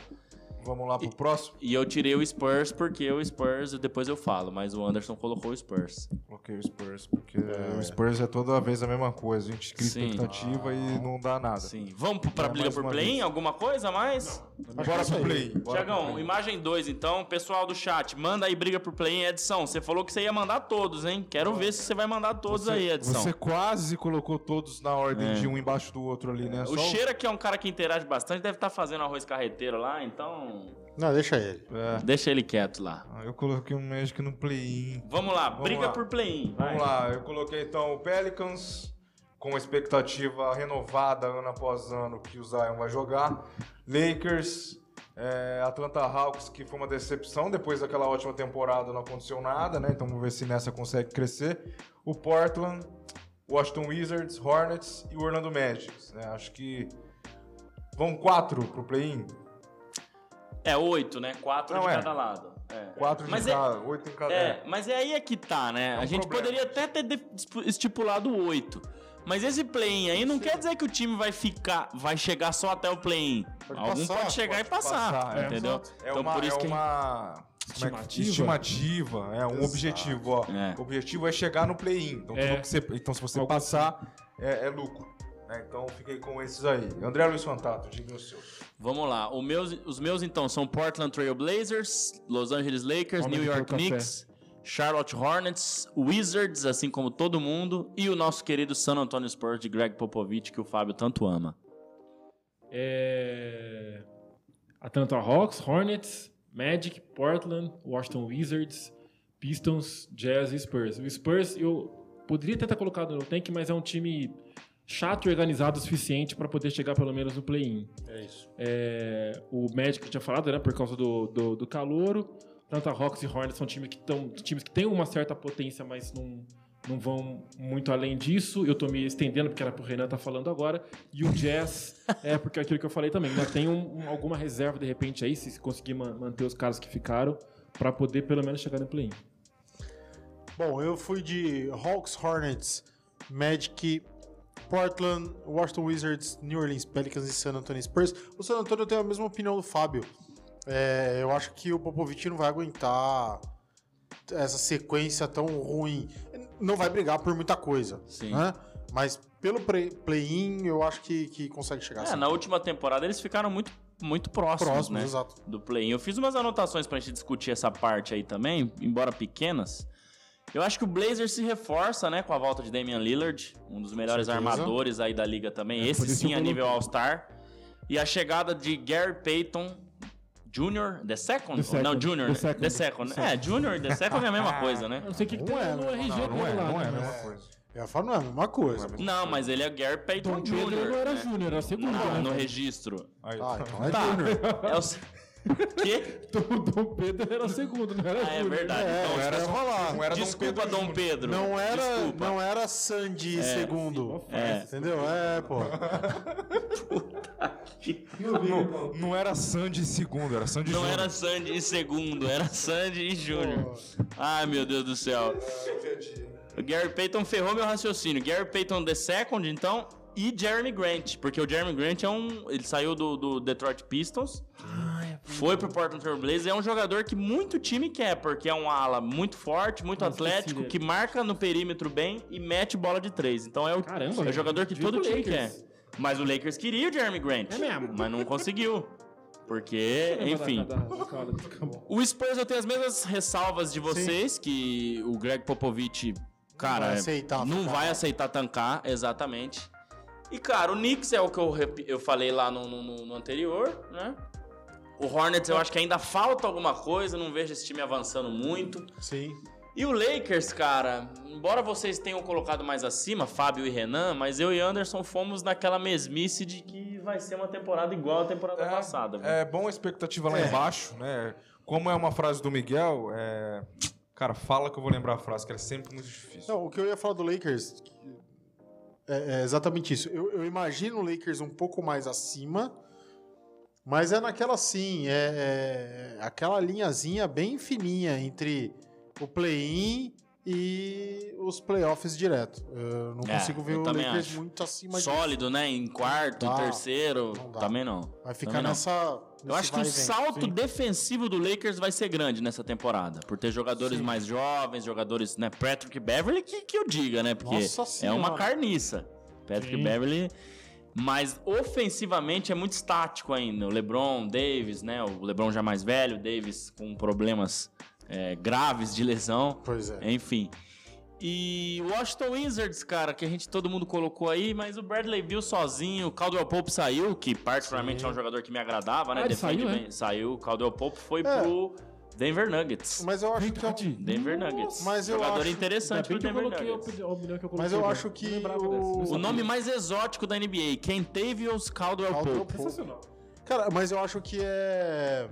Vamos lá pro próximo. E eu tirei o Spurs porque o Spurs, depois eu falo, mas o Anderson colocou o Spurs. Coloquei o Spurs, porque o Spurs é toda vez a mesma coisa. A gente cria Sim. expectativa e não dá nada. Sim. Vamos pra Não, briga por vez. Alguma coisa a mais? Bora pro play. bora pro Tiagão, play. imagem 2 então. Pessoal do chat, manda aí briga por play-in. Edição, você falou que você ia mandar todos, hein? Quero ver se você vai mandar todos aí, Edição. Você quase colocou todos na ordem É. de um embaixo do outro ali, né? O Cheira, que é um cara que interage bastante, deve estar fazendo arroz carreteiro lá, então Não, deixa ele. É. deixa ele quieto lá. Ah, Eu coloquei um Magic no play-in. Vamos lá, briga lá. por play-in. Vamos lá, eu coloquei então o Pelicans, com expectativa renovada ano após ano que o Zion vai jogar. Lakers, é, Atlanta Hawks, que foi uma decepção, depois daquela ótima temporada não aconteceu nada, né? Então vamos ver se nessa consegue crescer. O Portland, Washington Wizards, Hornets e o Orlando Magic. né? Acho que vão quatro pro play-in. É oito, né? Quatro Não, de é. cada lado. É. Quatro de Mas é- cada, oito em cada. É, mas é aí é que tá, né? É um a gente problema. poderia até ter de- estipulado oito. Mas esse play-in aí não quer dizer que o time vai ficar, vai chegar só até o play-in. Pode Algum passar, pode chegar e passar, passar, é. entendeu? É então uma, por isso é que uma é Estimativa? estimativa, é um Exato. objetivo, ó. É. O objetivo é chegar no play-in. Então, É. você- então, se você Algo passar, é, é lucro. Né? Então, fiquei com esses aí. André Luiz Fantato, diga o seu. Vamos lá. O meus, os meus então são Portland Trail Blazers, Los Angeles Lakers, Toma New York. Knicks, Charlotte Hornets, Wizards, assim como todo mundo, e o nosso querido San Antonio Spurs de Greg Popovich, que o Fábio tanto ama. É... Atlanta Hawks, Hornets, Magic, Portland, Washington Wizards, Pistons, Jazz e Spurs. O Spurs eu poderia até ter colocado no tank, mas é um time chato e organizado o suficiente para poder chegar pelo menos no play-in. É isso. É, o eu tinha falado, né, por causa do, do, do calouro. Atlanta Hawks e Hornets são times que, tão, times que têm uma certa potência, mas não, não vão muito além disso. Eu tô me estendendo porque era pro Renan tá falando agora. E o Jazz é porque é aquilo que eu falei também. Ainda tem um- um- alguma reserva de repente aí, se conseguir ma- manter os caras que ficaram, para poder pelo menos chegar no play-in. Bom, eu fui de Hawks, Hornets, Magic, Portland, Washington Wizards, New Orleans Pelicans e San Antonio Spurs. O San Antonio tem a mesma opinião do Fábio. É, eu acho que o Popovich não vai aguentar essa sequência tão ruim. Não vai brigar por muita coisa, Sim. né? Mas pelo play-in, eu acho que, que consegue chegar É, assim. na última temporada eles ficaram muito, muito próximos, Próximos, né? exato. Do play-in. Eu fiz umas anotações pra gente discutir essa parte aí também, embora pequenas. Eu acho que o Blazers se reforça, né, com a volta de Damian Lillard, um dos melhores armadores aí da liga também. É, Esse sim a nível All-Star. E a chegada de Gary Payton Jr., The Second? The second, Não, Junior, the né? second. The Second. É, Junior e The Second é a mesma coisa, né? Eu não sei o que, que tem é, no não, RG Não, não dele é, lá. não é a né? mesma coisa. Eu falo, não é a mesma coisa. Não é mas ele é Gary Payton Pedro Jr. não era né? Júnior, era segundo. Não, né? no registro. Aí, Ah, então é Tá. Júnior. É o... Quê? O Dom Pedro era segundo, não era Ah, é verdade. É, Então, era era- só falar. não era Dom Desculpa, Pedro Dom. Pedro. Não era, Desculpa. não era Sandy segundo. É. Entendeu? É, pô. Não, não era Sandy segundo, era Sandy Não Júnior. era Sandy em segundo, era Sandy e Júnior. Ai, meu Deus do céu. O Gary Payton ferrou meu raciocínio. Gary Payton the second, então, e Jeremy Grant. Porque o Jeremy Grant é um... Ele saiu do, do Detroit Pistons. Foi pro Portland Trail Blazers. É um jogador que muito time quer, porque é um ala muito forte, muito atlético, que marca no perímetro bem e mete bola de três. Então é o, Caramba, é o jogador que todo time quer. Mas o Lakers queria o Jeremy Grant. É mesmo? Mas não conseguiu. Porque, enfim. O Spurs eu tenho as mesmas ressalvas de vocês, que o Greg Popovich, cara, vai aceitar não vai aceitar tancar, exatamente. E, cara, o Knicks é o que eu, eu falei lá no, no- no- no anterior, né? O Hornets eu acho que ainda falta alguma coisa, não vejo esse time avançando muito. Sim. E o Lakers, cara, embora vocês tenham colocado mais acima, Fábio e Renan, mas eu e Anderson fomos naquela mesmice de que vai ser uma temporada igual a temporada passada. viu? É bom a expectativa lá embaixo, né? Como é uma frase do Miguel, é... cara, fala que eu vou lembrar a frase, que é sempre muito difícil. Não, o que eu ia falar do Lakers é, é exatamente isso. Eu, eu imagino o Lakers um pouco mais acima, mas é naquela assim, é, é aquela linhazinha bem fininha entre o play-in e os playoffs direto. Eu não É, consigo ver o Lakers acho. muito acima disso. Sólido, né? Em quarto, dá, terceiro, não também não. Vai ficar Também nessa. Eu acho que o salto Sim. defensivo do Lakers vai ser grande nessa temporada. Por ter jogadores Sim. mais jovens, jogadores, né? Patrick Beverly, que, que eu diga, né? Porque Nossa é uma carniça. Patrick Sim. Beverly. Mas ofensivamente é muito estático ainda. O LeBron, Davis, né? O LeBron já mais velho, Davis com problemas é, graves de lesão. Pois é. Enfim. E o Washington Wizards, cara, que a gente todo mundo colocou aí, mas o Bradley Bill sozinho, o Caldwell Pope saiu, que particularmente Sim. é um jogador que me agradava, né? Ah, Defende saiu, é? bem. Saiu, o Caldwell Pope foi É. pro Denver Nuggets. Mas eu acho que é um- Verdade. Denver Nuggets. Mas eu jogador acho- interessante pro Denver Nuggets. opinião que eu coloquei. Mas eu acho que o- O nome mais exótico da NBA, Kentavious Caldwell Caldwell Pope. Sensacional. Cara, mas eu acho que é.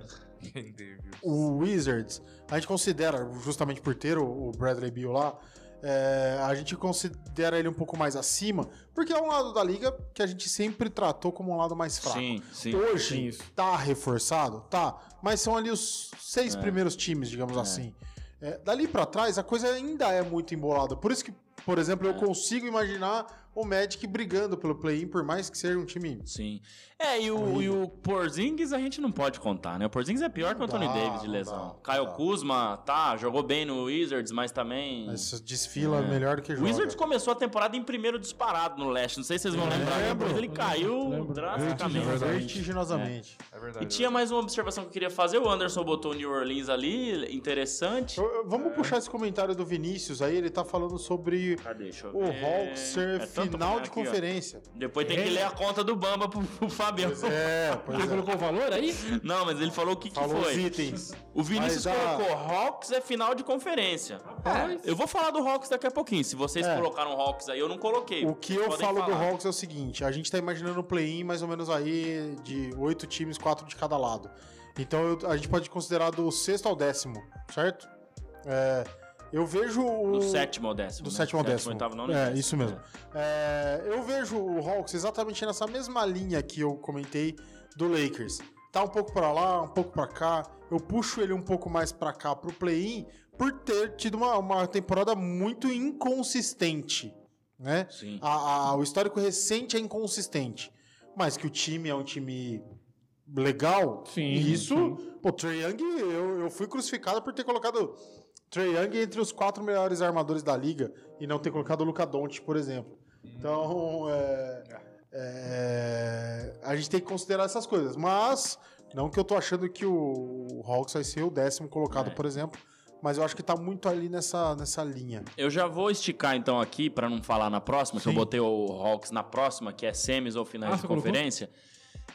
O Wizards, a gente considera, justamente por ter o o Bradley Beal lá, é, a gente considera ele um pouco mais acima, porque é um lado da liga que a gente sempre tratou como um lado mais fraco. Sim, sim. Hoje Sim, isso. tá reforçado? Tá. Mas são ali os seis É. primeiros times, digamos assim. É, dali pra trás, a coisa ainda é muito embolada. Por isso que, por exemplo, É. eu consigo imaginar o Magic brigando pelo play-in, por mais que seja um time. Sim. É, e o, e o Porzingis a gente não pode contar, né? O Porzingis é pior que o Anthony dá, Davis de lesão. dá, Caio dá. Kuzma, tá, jogou bem no Wizards, mas também... Mas desfila melhor do que É. O joga. Wizards começou a temporada em primeiro disparado no leste. Não sei se vocês vão lembrar, né? lembro. ele caiu Lembro. drasticamente. Vertiginosamente. É verdade. E tinha mais uma observação que eu queria fazer. O Anderson botou o New Orleans ali, interessante. Eu- eu- Vamos puxar esse comentário do Vinícius aí, ele tá falando sobre eu o. Hawks ser É final aqui, de ó. conferência. Depois tem que ler a conta do Bamba pro, pro Fabiano. É, pois Ele é. colocou o valor aí? Não, mas ele falou o que, que Falou os itens. O Vinícius Mas colocou Hawks é final de conferência. Rapaz. Eu vou falar do Hawks daqui a pouquinho. Se vocês É. colocaram Hawks aí, eu não coloquei. O que eu Podem falo do falar. Hawks é o seguinte: a gente tá imaginando o play-in mais ou menos aí de oito times, quatro de cada lado. Então eu- a gente pode considerar do sexto ao décimo, certo? É, eu vejo o. Do sétimo ao décimo. Do né? sétimo ao décimo. oitavo, nono é, décimo. isso mesmo. É, eu vejo o Hawks exatamente nessa mesma linha que eu comentei do Lakers. Tá um pouco pra lá, um pouco pra cá. Eu puxo ele um pouco mais pra cá pro play-in por ter tido uma, uma temporada muito inconsistente, né? Sim. A- a- o histórico recente é inconsistente. Mas que o time é um time legal, Sim, e isso, sim. pô, Trey Young, eu, eu fui crucificado por ter colocado Trey Young entre os quatro melhores armadores da liga e não ter colocado o Luca Doncic, por exemplo. Então, é, é, a gente tem que considerar essas coisas. Mas, não que eu tô achando que o Hawks vai ser o décimo colocado, É. por exemplo, mas eu acho que tá muito ali nessa, nessa linha. Eu já vou esticar então aqui pra não falar na próxima, que eu Sim. botei o Hawks na próxima, que é semis ou finais Ah, de você colocou?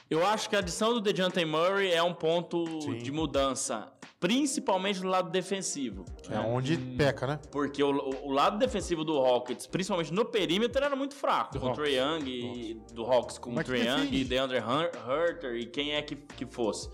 Eu acho que a adição do DeJounte Murray é um ponto Sim. de mudança, principalmente do lado defensivo. É onde peca, né? Porque o, o- o lado defensivo do Rockets, principalmente no perímetro, era muito fraco. Do com o Hawks. Trae Young, e, do Hawks com Como o é Trae Young, e DeAndre Hun- Hunter e quem é que, que fosse.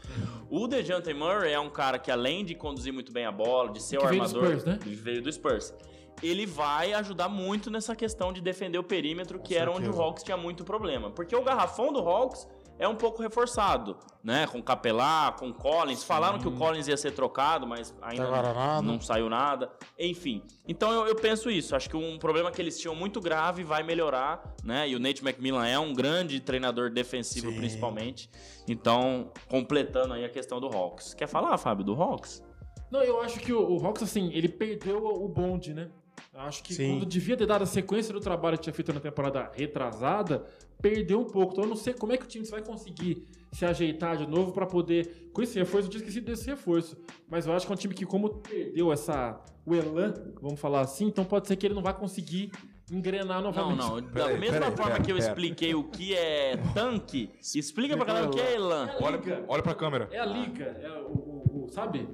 O DeJounte Murray é um cara que além de conduzir muito bem a bola, de ser Que o veio do armador... Spurs, né? Veio do Spurs. Ele vai ajudar muito nessa questão de defender o perímetro, que era onde o. Hawks tinha muito problema. Porque o garrafão do Hawks é um pouco reforçado, né? Com Capelá, com Collins. Falaram que o Collins ia ser trocado, mas ainda não, não saiu nada. Enfim. Então eu, eu penso isso. Acho que um problema que eles tinham muito grave vai melhorar, né? E o Nate McMillan é um grande treinador defensivo, Sim. principalmente. Então, completando aí a questão do Hawks. Quer falar, Fábio, do Hawks? Não, eu acho que o, o Hawks, assim, ele perdeu o bonde, né? Eu Acho que Sim. quando devia ter dado a sequência do trabalho que tinha feito na temporada retrasada, perdeu um pouco. Então eu não sei como é que o time vai conseguir se ajeitar de novo pra poder. Com esse reforço, eu tinha esquecido desse reforço. Mas eu acho que é um time que, como perdeu essa. o elan, vamos falar assim, então pode ser que ele não vai conseguir engrenar Não, novamente. não. Da Peraí, mesma peraí, forma pera, que eu pera. expliquei o que é tanque, explica pra galera o que é elan. Olha, olha pra câmera. É a liga, é o, o- o- sabe?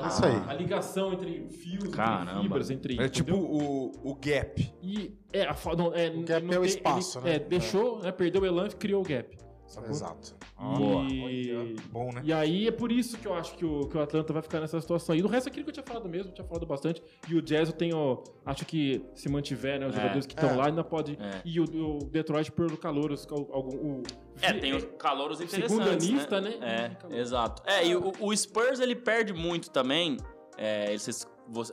A, Isso aí. A ligação entre fios, Caramba. entre fibras, entre. É tipo o, o gap. E é, a, não, é, O gap não é o tem- espaço, ele- né? É, deixou, né, perdeu o elan e criou o gap. Sacou? Exato. Boa. E, Bom, né? e aí é por isso que eu acho que o, que o Atlanta vai ficar nessa situação. E do resto, é aquilo que eu tinha falado mesmo, eu tinha falado bastante. E o Jazz eu tenho. Acho que se mantiver, né? Os É. jogadores que estão É. lá ainda pode. É. E o, o Detroit pelo calor, algum. O, É, tem os calouros interessantes, Segundanista, né? né? É, exato. É, e o, o Spurs, ele perde muito também. É,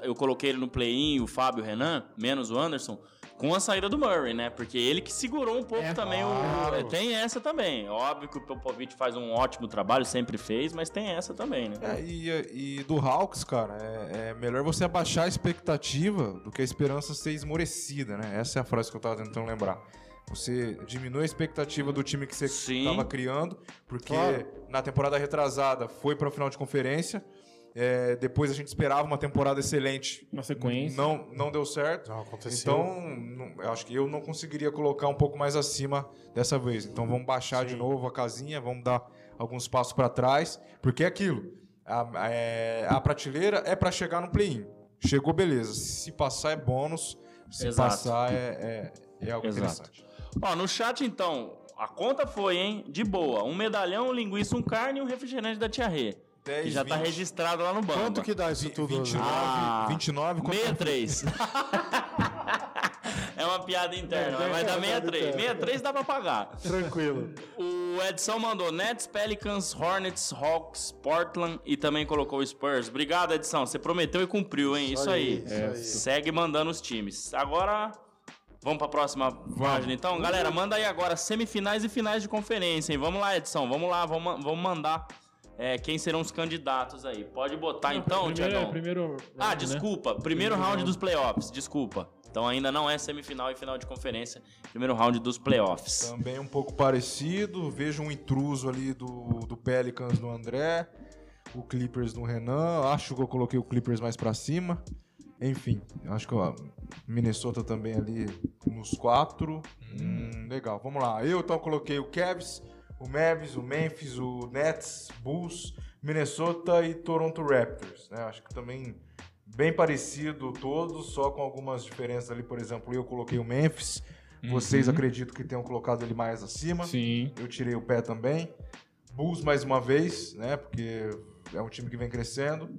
eu coloquei ele no play-in, o Fábio e o Renan, menos o Anderson, com a saída do Murray, né? Porque ele que segurou um pouco É, também o... claro. é, Tem essa também. Óbvio que o Popovich faz um ótimo trabalho, sempre fez, mas tem essa também, né? É, e, e do Hawks, cara, é, é melhor você abaixar a expectativa do que a esperança ser esmorecida, né? Essa é a frase que eu tava tentando lembrar. Você diminui a expectativa do time que você estava criando, porque Claro. na temporada retrasada foi para o final de conferência. É, depois a gente esperava uma temporada excelente. Uma sequência. Não, não deu certo. Não aconteceu. Então, não- eu acho que eu não conseguiria colocar um pouco mais acima dessa vez. Então, vamos baixar de Sim. novo a casinha, vamos dar alguns passos para trás, porque é aquilo. A, é- a prateleira é para chegar no play-in. Chegou, beleza. Se passar é bônus, se Exato. passar é, é, é algo Exato. interessante. Ó, no chat, então, a conta foi, hein? De boa. Um medalhão, um linguiça, um carne e um refrigerante da Tia Rê. 10, Que já tá 20, registrado lá no banco. Quanto que dá isso tudo? 29, Ah, 29 quanto- 63. é uma piada interna, mas vai dar 63. 63 dá pra pagar. Tranquilo. O Edson mandou Nets, Pelicans, Hornets, Hawks, Portland e também colocou o Spurs. Obrigado, Edson. Você prometeu e cumpriu, hein? Isso, Isso aí. aí, isso aí. Segue mandando os times. Agora, vamos pra próxima página então? Galera, manda aí agora semifinais e finais de conferência, hein? Vamos lá, Edson. Vamos lá, vamos, vamos mandar é, quem serão os candidatos aí. Pode botar então, primeiro, Tiagão. primeiro round, Ah, né? desculpa. Primeiro round dos playoffs, desculpa. Então ainda não é semifinal e final de conferência. Primeiro round dos playoffs. Também um pouco parecido. Vejo um intruso ali do, do Pelicans no André. O Clippers no Renan. Acho que eu coloquei o Clippers mais pra cima. Enfim, acho que o Minnesota também ali nos quatro. Hum, legal, vamos lá. Eu então coloquei o Cavs, o Mavs, o Memphis, o Nets, Bulls, Minnesota e Toronto Raptors. né? Acho que também bem parecido todos, só com algumas diferenças ali. Por exemplo, eu coloquei o Memphis. Vocês acredito que tenham colocado ele mais acima. Sim. Eu tirei o pé também. Bulls mais uma vez, né? Porque é um time que vem crescendo.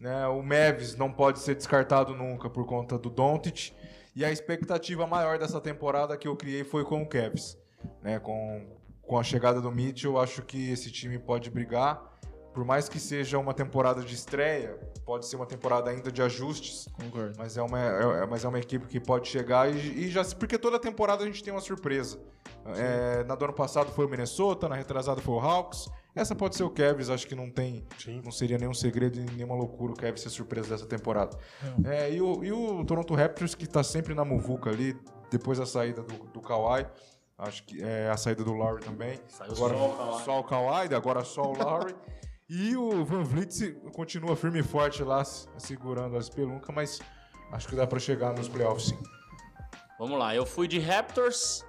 Né? O Mavis não pode ser descartado nunca por conta do Doncic. E a expectativa maior dessa temporada que eu criei foi com o Cavs. Né? Com, com a chegada do Mitchell, eu acho que esse time pode brigar. Por mais que seja uma temporada de estreia, pode ser uma temporada ainda de ajustes. Concordo. Mas é uma, é, é- mas é uma equipe que pode chegar e, e já. Porque toda temporada a gente tem uma surpresa. É, na do ano passado foi o Minnesota, na retrasada foi o Hawks. Essa pode ser o Cavs, acho que não tem. Sim. Não seria nenhum segredo e nenhuma loucura o Cavs ser surpresa dessa temporada. É, e, o, e o Toronto Raptors, que tá sempre na muvuca ali, depois da saída do, do Kawhi. Acho que é a saída do Lowry também. Saiu agora, só o Kawhi. só o Kawhi, agora só o Lowry. E o Van Vliet continua firme e forte lá, se- segurando as peluncas, mas acho que dá pra chegar nos playoffs sim. Vamos lá, eu fui de Raptors,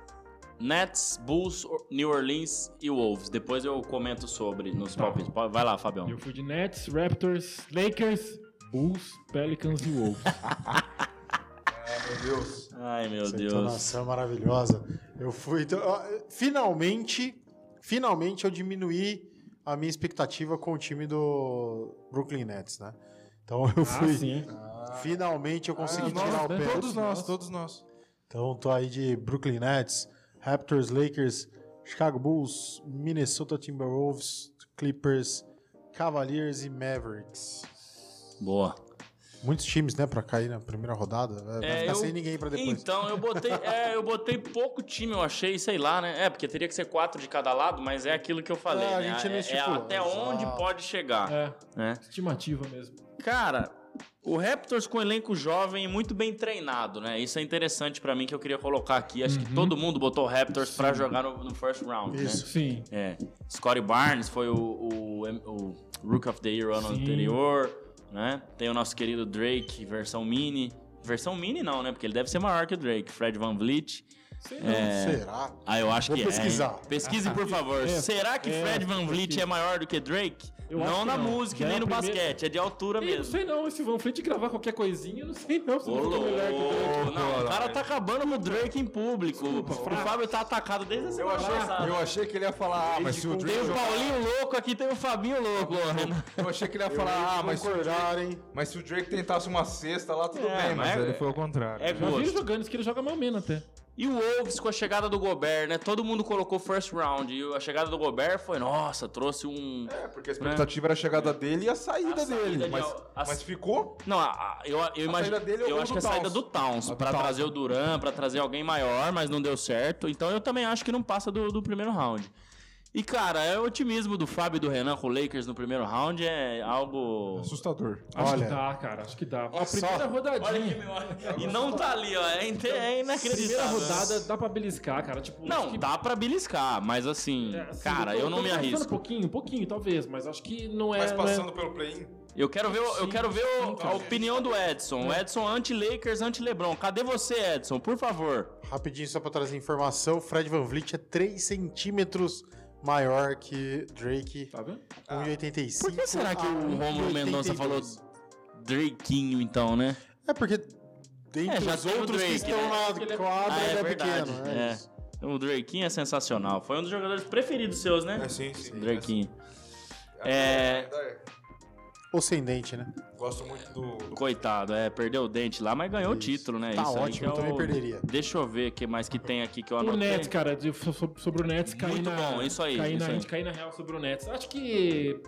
Nets, Bulls, New Orleans e Wolves. Depois eu comento sobre nos palpites. Pode- Vai lá, Fabião. Eu fui de Nets, Raptors, Lakers, Bulls, Pelicans e Wolves. Meu Deus. Ai, meu Essa Deus. entonação é maravilhosa. Eu fui. então, finalmente, finalmente eu diminuí a minha expectativa com o time do Brooklyn Nets, né? Então eu Ah, fui. sim. Finalmente eu consegui nós, tirar o pé. Todos nós, todos nós. Então tô aí de Brooklyn Nets, Raptors, Lakers, Chicago Bulls, Minnesota Timberwolves, Clippers, Cavaliers e Mavericks. Boa. Muitos times, né, pra cair na primeira rodada. Vai É, ficar eu- sem ninguém pra depois. Então, eu botei, é, eu botei pouco time, eu achei, sei lá, né? É, porque teria que ser quatro de cada lado, mas é aquilo que eu falei, É, a né? gente não é, é até onde exato. pode chegar, É, né? estimativa mesmo. Cara, o Raptors com elenco jovem e muito bem treinado, né? Isso é interessante pra mim que eu queria colocar aqui. Acho que todo mundo botou o Raptors pra jogar no, no first round, Isso. Sim. né? É. Scottie Barnes foi o, o, o Rook of the Year ano Sim. anterior, né? Tem o nosso querido Drake, versão mini. Versão mini não, né? Porque ele deve ser maior que o Drake. Fred Van Vliet. Sei não. Será? Ah, eu acho Vou que pesquisar. é. hein? Pesquise, por favor. É, Será que é, Fred Van Vliet é maior do que Drake? Eu não na não. música Já é nem no primeira- basquete, é de altura Eu não mesmo. sei não, esse Van Fleet gravar qualquer coisinha, eu não sei não se Ô, ele ficou louco. melhor que o Drake. Não, o cara tá acabando com o Drake em público. o Fábio tá atacado desde a Eu semana achei, passada. eu achei que ele ia falar, ah, mas se o Tem Drake o jogar... Paulinho louco aqui, tem o Fabinho louco, Renan. Eu achei que ele ia falar, ah, mas se, o Drake, mas se o Drake tentasse uma cesta lá, tudo É, bem, mas mas é- ele foi ao contrário. É Já vi ele gosto. jogando, isso que ele joga mal menos até. E o Wolves com a chegada do Gobert, né? Todo mundo colocou first round. E a chegada do Gobert foi, nossa, trouxe um. É, porque a expectativa era a chegada dele e a saída A saída dele. de mas, a- mas ficou? Não, a- a- eu, eu imagino. saída dele é o eu acho do que a saída do Towns, A do pra Towns. trazer o Duran, pra trazer alguém maior, mas não deu certo. Então eu também acho que não passa do, do primeiro round. E, cara, é o otimismo do Fábio e do Renan com o Lakers no primeiro round é algo. Assustador. Acho Olha. que dá, cara, acho que dá. A Olha primeira só. rodadinha. E não tá ali, ó. É, inte- é inacreditável. Primeira rodada dá pra beliscar, cara. Tipo, Não, que- dá pra beliscar, mas assim, é, assim, cara, tô- eu não tô me passando Um arrisco. pouquinho, um pouquinho, talvez, mas acho que não é. Mas não é- passando pelo play-in, Eu quero ver, eu quero ver a opinião do Edson. O Edson anti-Lakers, anti-LeBron. Cadê você, Edson? Por favor. Rapidinho, só pra trazer informação, Fred Van Vliet é 3 centímetros maior que Drake, Tá vendo? 1,85. Por que será que o Romulo 1,82? Mendonça falou Draquinho, então, né? É porque dentre É, os outros que Drake, estão né? na quadra, Ah, é ele é verdade, pequeno. é. É isso. O Draquinho é sensacional. Foi um dos jogadores preferidos seus, né? é sim, sim. O Draquinho. É, É- é. Ou sem dente, né? Gosto muito do, do Coitado, é, perdeu o dente lá, mas ganhou o título, né? Tá Isso aí ótimo, que é eu também o- perderia. Deixa eu ver o que mais que tem aqui que eu O anotei. Nets, cara, de- sobre o Nets cair Muito na. bom, isso aí, Cair isso na, aí. A gente cair na real sobre o Nets. Acho que.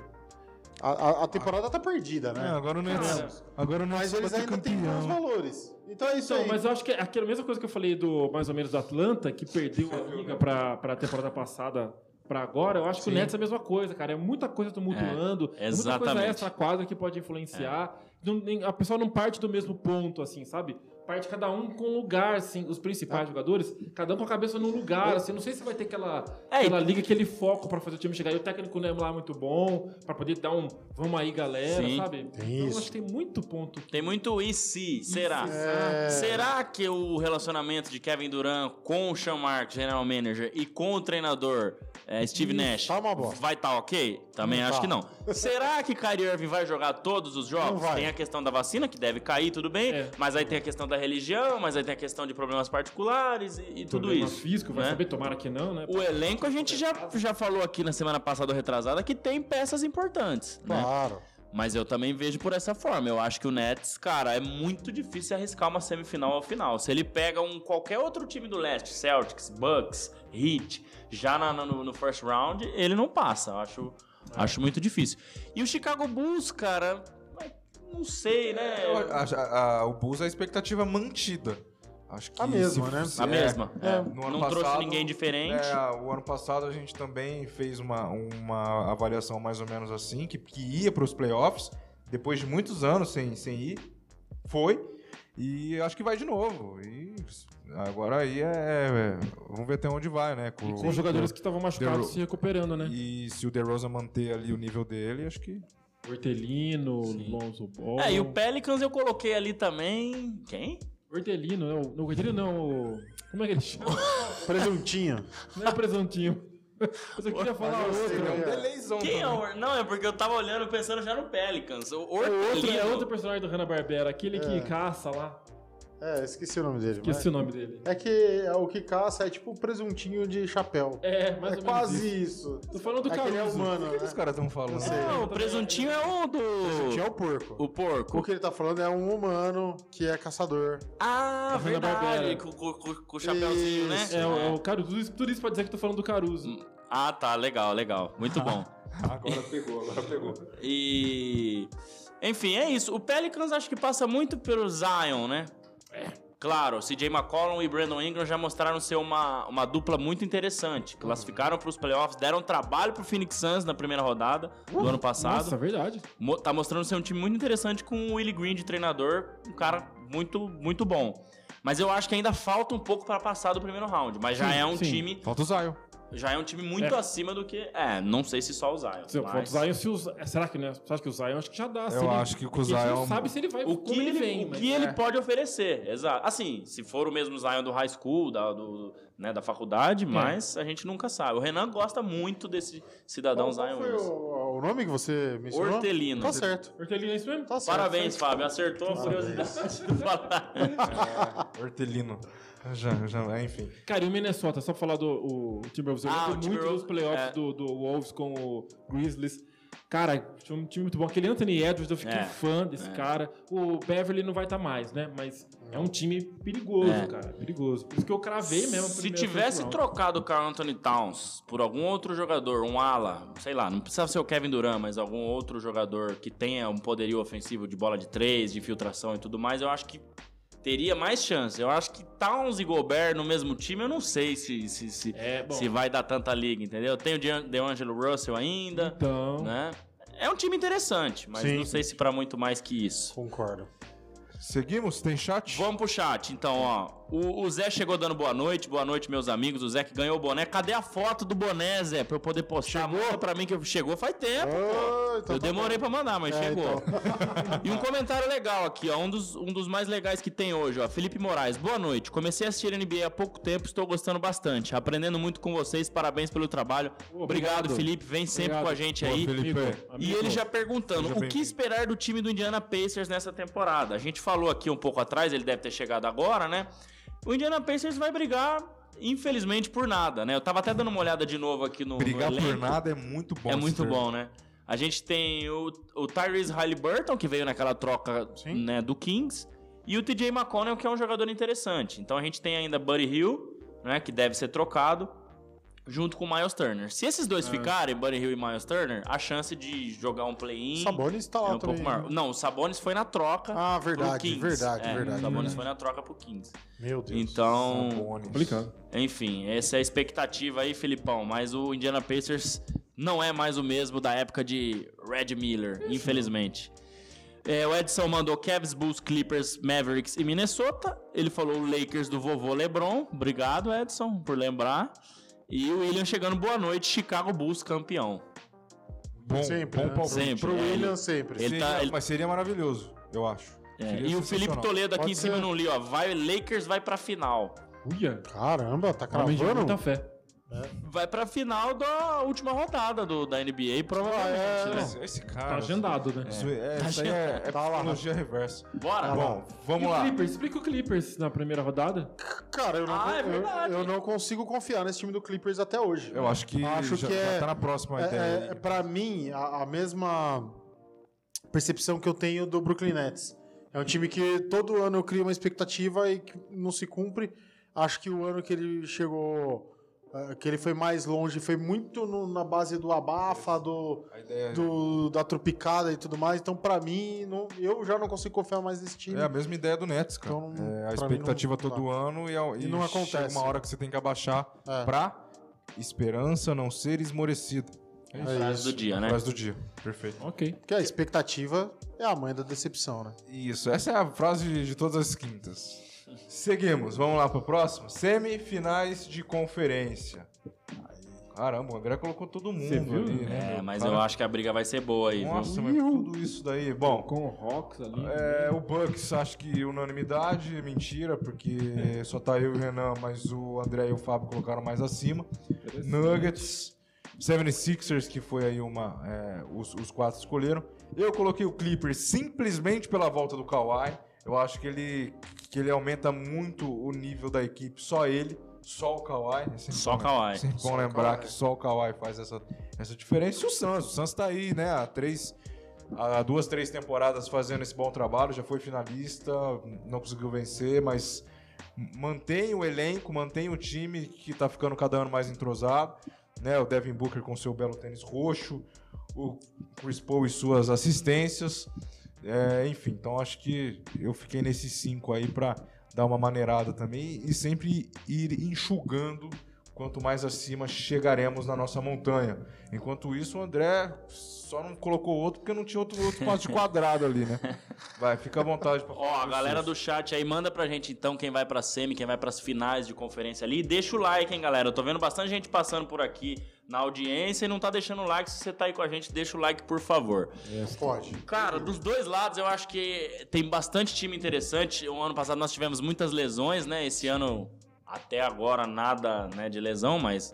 A, a- a temporada tá perdida, né? É, agora o Nets, Cara, agora o Nets Mas eles ainda têm bons valores. Então é isso Então, aí. mas eu acho que é aquela mesma coisa que eu falei do mais ou menos do Atlanta, que perdeu a liga pra, pra temporada passada pra agora, eu acho que o Nets é a mesma coisa, cara. É muita coisa tumultuando, é, muita exatamente. coisa extra quadra que pode influenciar. Nem- a pessoa não parte do mesmo ponto, assim, sabe? Parte cada um com um lugar, assim, os principais jogadores, cada um com a cabeça num lugar, assim. Não sei se vai ter aquela, É, aquela liga, aquele foco pra fazer o time chegar. E o técnico não é lá muito bom, pra poder dar um vamos aí, galera, Sim. sabe? Tem então, isso. acho que tem muito ponto. Tem muito e se, será? É. Será que o relacionamento de Kevin Durant com o Sean Marks, general manager, e com o treinador eh, Steve Isso, Nash tá vai estar ok? Também Não acho tá. que não. Será que Kyrie Irving vai jogar todos os jogos? Tem a questão da vacina, que deve cair, tudo bem, É. mas aí tem a questão da religião, mas aí tem a questão de problemas particulares e, e tudo Problema isso. físico, vai né? saber, tomara que não, né? O elenco a gente já, já falou aqui na semana passada ou retrasada que tem peças importantes, né? Claro. Mas eu também vejo por essa forma. Eu acho que o Nets, cara, é muito difícil arriscar uma semifinal ao final. Se ele pega um qualquer outro time do leste, Celtics, Bucks, Heat, já na- no, no first round, ele não passa. Eu acho, acho muito difícil. E o Chicago Bulls, cara, não sei, né? Eu acho- a- a- o Bulls é a expectativa mantida. Acho que A mesma, se- né? se- A é, mesma. é, é. no ano não trouxe passado, ninguém diferente. É, o ano passado a gente também fez uma, uma avaliação mais ou menos assim, que, que ia para os playoffs, depois de muitos anos sem, sem ir, foi, e acho que vai de novo. E agora aí é, é- Vamos ver até onde vai, né? Com, Com os jogadores que estavam machucados se recuperando, né? E se o DeRozan manter ali o nível dele, acho que... Hortelino, Lonzo Ball. É, e o Pelicans eu coloquei ali também. Quem? Hortelino, não. Não, Hortelino não. o- Como é que ele chama? Presuntinho. Não é presuntinho. Mas eu queria falar outro. sei, né? né? delayzão Quem é o... Não, é porque eu tava olhando pensando já no Pelicans. O É outro, Hortelino. é outro personagem do Hanna-Barbera, aquele É. que caça lá. É, esqueci o nome dele. Esqueci mas- o nome dele. É que é o que caça é tipo um presuntinho de chapéu. É, mais é ou menos quase isso. isso. Tô falando do É que ele é Caruso. humano, O que né? os caras estão falando? Não, o presuntinho é o do. Presuntinho é o porco. O porco. O que ele tá falando é um humano que é caçador. Ah, Da verdade. Com, com, com, o chapéuzinho, né? É, o, é o Caruso. Tudo isso, pode dizer que eu tô falando do Caruso. Ah, tá. Legal, legal. Muito bom. Agora pegou, agora pegou. E. Enfim, é isso. O Pelicans acho que passa muito pelo Zion, né? Claro, CJ McCollum e Brandon Ingram já mostraram ser uma, uma dupla muito interessante. Classificaram para os playoffs, deram trabalho pro Phoenix Suns na primeira rodada do ano passado. Nossa, verdade. Mo- tá mostrando ser um time muito interessante com o Willie Green de treinador, um cara muito, muito bom. Mas eu acho que ainda falta um pouco para passar do primeiro round. Mas já Sim, é um sim. time. Falta o Zion. Já é um time muito É. acima do que. É, não sei se só o Zion. Se mas- o Zion, se será que né? Você acha que o Zion acho que já dá? Eu ele- acho que com o porque a gente Zion- não sabe se ele vai O que ele, vem, o mas- que ele é. pode oferecer, exato. Assim, se for o mesmo Zion do high school, da, do, né, da faculdade, mas a gente nunca sabe. O Renan gosta muito desse cidadão Qual, qual Zion foi o, o nome que você mencionou? Hortelino. Tá certo. Hortelino é isso mesmo? Tá certo. Parabéns, certo. Fábio. Acertou a curiosidade do falar. Hortelino. Já, já, enfim. Cara, e o Minnesota, só pra falar do o, o Timberwolves, eu Ah, lembro o muito Timberwolves, dos playoffs é. do, do Wolves com o Grizzlies. Cara, tinha um time muito bom. Aquele Anthony Edwards, eu fiquei É, fã desse cara. O Beverly não vai estar mais, né? Mas é um time perigoso, É. cara. Perigoso. Por isso que eu cravei mesmo. Se tivesse trocado o Carl Anthony Towns por algum outro jogador, um ala, sei lá, não precisa ser o Kevin Durant, mas algum outro jogador que tenha um poderio ofensivo de bola de três, de infiltração e tudo mais, eu acho que teria mais chance. Eu acho que Towns e Gobert no mesmo time, eu não sei se, se, se, É, se vai dar tanta liga, entendeu? Tem o Dean- DeAngelo Russell ainda, Então. né? É um time interessante, mas Sim. não sei se pra muito mais que isso. Concordo. Seguimos? Tem chat? Vamos pro chat, então, ó. O, o Zé chegou dando boa noite, boa noite, meus amigos. O Zé que ganhou o boné. Cadê a foto do boné, Zé? Pra eu poder postar. Manda pra mim que eu- chegou faz tempo. Ah, então eu tá demorei pra mandar, mas É, chegou. e um comentário legal aqui, ó. Um dos, um dos mais legais que tem hoje, ó. Felipe Moraes, boa noite. Comecei a assistir NBA há pouco tempo, estou gostando bastante. Aprendendo muito com vocês, parabéns pelo trabalho. Obrigado, Obrigado. Felipe. Vem sempre Obrigado. com a gente Boa, aí. Felipe. E ele já perguntando, Seja o que esperar do time do Indiana Pacers nessa temporada? A gente falou aqui um pouco atrás, ele deve ter chegado agora, né? O Indiana Pacers vai brigar, infelizmente, por nada, né? Eu tava até dando uma olhada de novo aqui no, Brigar no por nada é muito bom. É muito termo. bom, né? A gente tem o, o Tyrese Halliburton, que veio naquela troca Sim. né, do Kings, e o TJ McConnell, que é um jogador interessante. Então a gente tem ainda Buddy Hill, né, que deve ser trocado, junto com o Miles Turner. Se esses dois ficarem, Buddy Hill e Miles Turner, a chance de jogar um play-in Sabonis tá é lá um pouco também. maior. Não, o Sabonis foi na troca Ah, pro verdade, Kings. verdade, É, verdade. O Sabonis verdade. foi na troca pro Kings. Meu Deus. Então, Sabonis. Complicado. enfim, essa é a expectativa aí, Felipão. Mas o Indiana Pacers não é mais o mesmo da época de Red Miller, infelizmente. É, o Edson mandou Cavs, Bulls, Clippers, Mavericks e Minnesota. Ele falou o Lakers do vovô LeBron. Obrigado, Edson, por lembrar. E o William chegando, boa noite, Chicago Bulls campeão. Bom, Sempre, bom né? palpite. Sempre. Pro É, William, sempre. ele- Seria- tá- ele- Mas seria maravilhoso, eu acho. É, e o Felipe. Toledo aqui Pode em cima ser. não li, ó. Vai, Lakers vai pra final. Uia. Caramba, tá cravando? muita fé. Vai pra final da última rodada do, da NBA, provavelmente, Ah, é. né? Esse, esse Tá cara. agendado, né? Isso, é, Tá isso aí é, é Tá lá. psicologia reversa. Bora? Tá Bom, E vamos o lá. Clippers? Explica o Clippers na primeira rodada. Cara, eu não, Ah, é eu- eu, não consigo confiar nesse time do Clippers até hoje. Eu acho que, Acho já, que já é- tá na próxima ideia. É, é, aí. pra mim, a, a mesma percepção que eu tenho do Brooklyn Nets. É um time que todo ano eu crio uma expectativa e que não se cumpre. Acho que o ano que ele chegou, que ele foi mais longe, foi muito no- na base do abafa, do, ideia do- da tropicada e tudo mais. Então, pra mim, não- eu já não consigo confiar mais nesse time. é a mesma ideia do Nets, cara. Então, É, a expectativa não- não todo ano e, E e não chega acontece. uma hora que você tem que abaixar É. pra esperança não ser esmorecida. É a frase do dia, né? Frase do dia. Perfeito. Ok. Porque a expectativa é a mãe da decepção, né? Isso, essa é a frase de todas as quintas. Seguimos, vamos lá pro próximo. Semifinais de conferência. Caramba, o André colocou todo mundo ali, né? É, mas Cara, eu acho que a briga vai ser boa aí, Nossa, viu? mas tudo isso daí. Bom, Com o Hawks ali. é, o Bucks, acho que unanimidade, mentira, porque só tá eu e o Renan, mas o André e o Fábio colocaram mais acima. Nuggets, 76ers, que foi aí uma. é, os, os quatro escolheram. Eu coloquei o Clippers simplesmente pela volta do Kawhi. Eu acho que ele, que ele aumenta muito o nível da equipe, só ele. Só o Kawhi. É Só o bom- Kawhi. Sempre Só bom lembrar Kawhi. que só o Kawhi faz essa, essa diferença. E o Suns, o Suns tá aí, né? Há três, há duas, três temporadas fazendo esse bom trabalho, já foi finalista, não conseguiu vencer, mas mantém o elenco, mantém o time que tá ficando cada ano mais entrosado, né? O Devin Booker com seu belo tênis roxo, o Chris Paul e suas assistências, é, enfim, então acho que eu fiquei nesses cinco aí pra dar uma maneirada também e sempre ir enxugando quanto mais acima chegaremos na nossa montanha. Enquanto isso, o André só não colocou outro porque não tinha outro, outro espaço de quadrado ali, né? Vai, fica à vontade Ó, a galera do chat aí, manda pra gente então quem vai pra semi, quem vai pras finais de conferência ali. Deixa o like, hein, galera. Eu tô vendo bastante gente passando por aqui na audiência e não tá deixando o like. Se você tá aí com a gente, deixa o like, por favor. Pode. Cara, dos dois lados eu acho que tem bastante time interessante. O ano passado nós tivemos muitas lesões, né? Esse ano, até agora, nada né, de lesão, mas.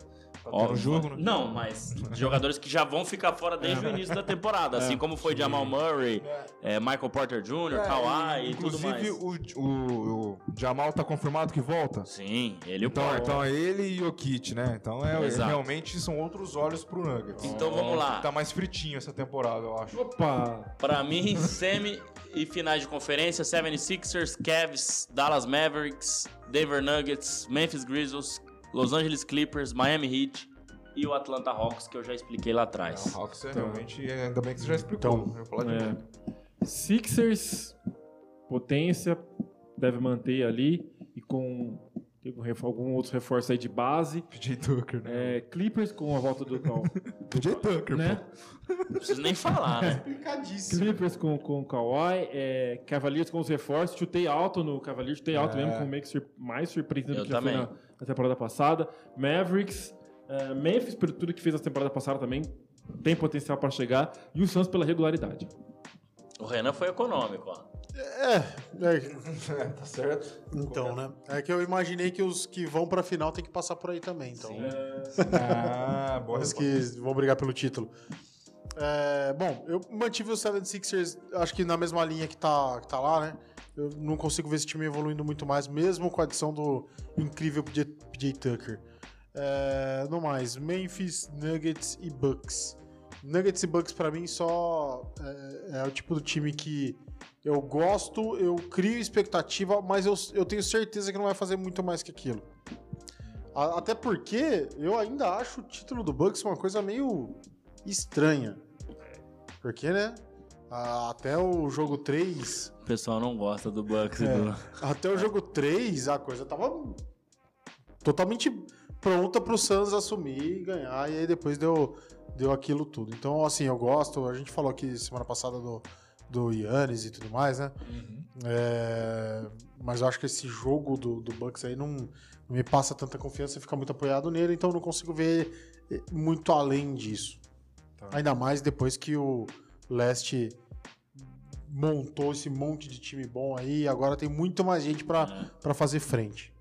Jogo, né? Não, mas jogadores que já vão ficar fora desde o início da temporada, assim como foi Jamal Murray, é, Michael Porter Jr., Kawhi e tudo mais. Inclusive, o, o, o Jamal tá confirmado que volta. Sim, ele e o Então, Porter. então é ele e o Kit, né? Então é, Exato. realmente são outros olhos pro Nuggets. Então vamos lá. Tá mais fritinho essa temporada, eu acho. Opa! Pra mim, semi e finais de conferência, 76ers, Cavs, Dallas Mavericks, Denver Nuggets, Memphis Grizzlies, Los Angeles Clippers, Miami Heat e o Atlanta Hawks, que eu já expliquei lá atrás. O Hawks é realmente, ainda bem que você já explicou. Então, eu vou falar de É. Sixers, potência, deve manter ali. E com tem algum outro reforço aí de base. PJ Tucker, né? É, Clippers com a volta do. Cal- PJ Tucker, né? Não preciso nem falar, né? Complicadíssimo. Clippers com, com o Kawhi, é, Cavaliers com os reforços. Chutei alto no Cavaliers, chutei alto É. mesmo, com meio que sur- mais surpreendente do que já foi também. na, na temporada passada. Mavericks, é, Memphis, por tudo que fez na temporada passada também, tem potencial para chegar. E o Suns pela regularidade. O Renan foi econômico, ó. É, é, tá certo. então, né? É que eu imaginei que os que vão pra final tem que passar por aí também. Então, Ah, boa os que vão brigar pelo título. É, bom, eu mantive o 76ers, acho que na mesma linha que tá, que tá lá, né? Eu não consigo ver esse time evoluindo muito mais, mesmo com a adição do incrível PJ, PJ Tucker. É, no mais, Memphis, Nuggets e Bucks. Nuggets e Bucks pra mim só é, é o tipo do time que eu gosto, eu crio expectativa, mas eu, eu tenho certeza que não vai fazer muito mais que aquilo. A- Até porque eu ainda acho o título do Bucks uma coisa meio estranha. Porque, né? a- Até o jogo 3. O pessoal não gosta do Bucks É. do... Até o jogo 3, a coisa tava totalmente pronta pro Suns assumir e ganhar. E aí depois deu, deu aquilo tudo. Então, assim, eu gosto. A gente falou aqui semana passada do, do Yannis e tudo mais, né? É, mas eu acho que esse jogo do, do Bucks aí não, não me passa tanta confiança, fica muito apoiado nele, então eu não consigo ver eh, muito além disso. Tá. Ainda mais depois que o Leste montou esse monte de time bom aí, e agora tem muito mais gente pra pra fazer frente.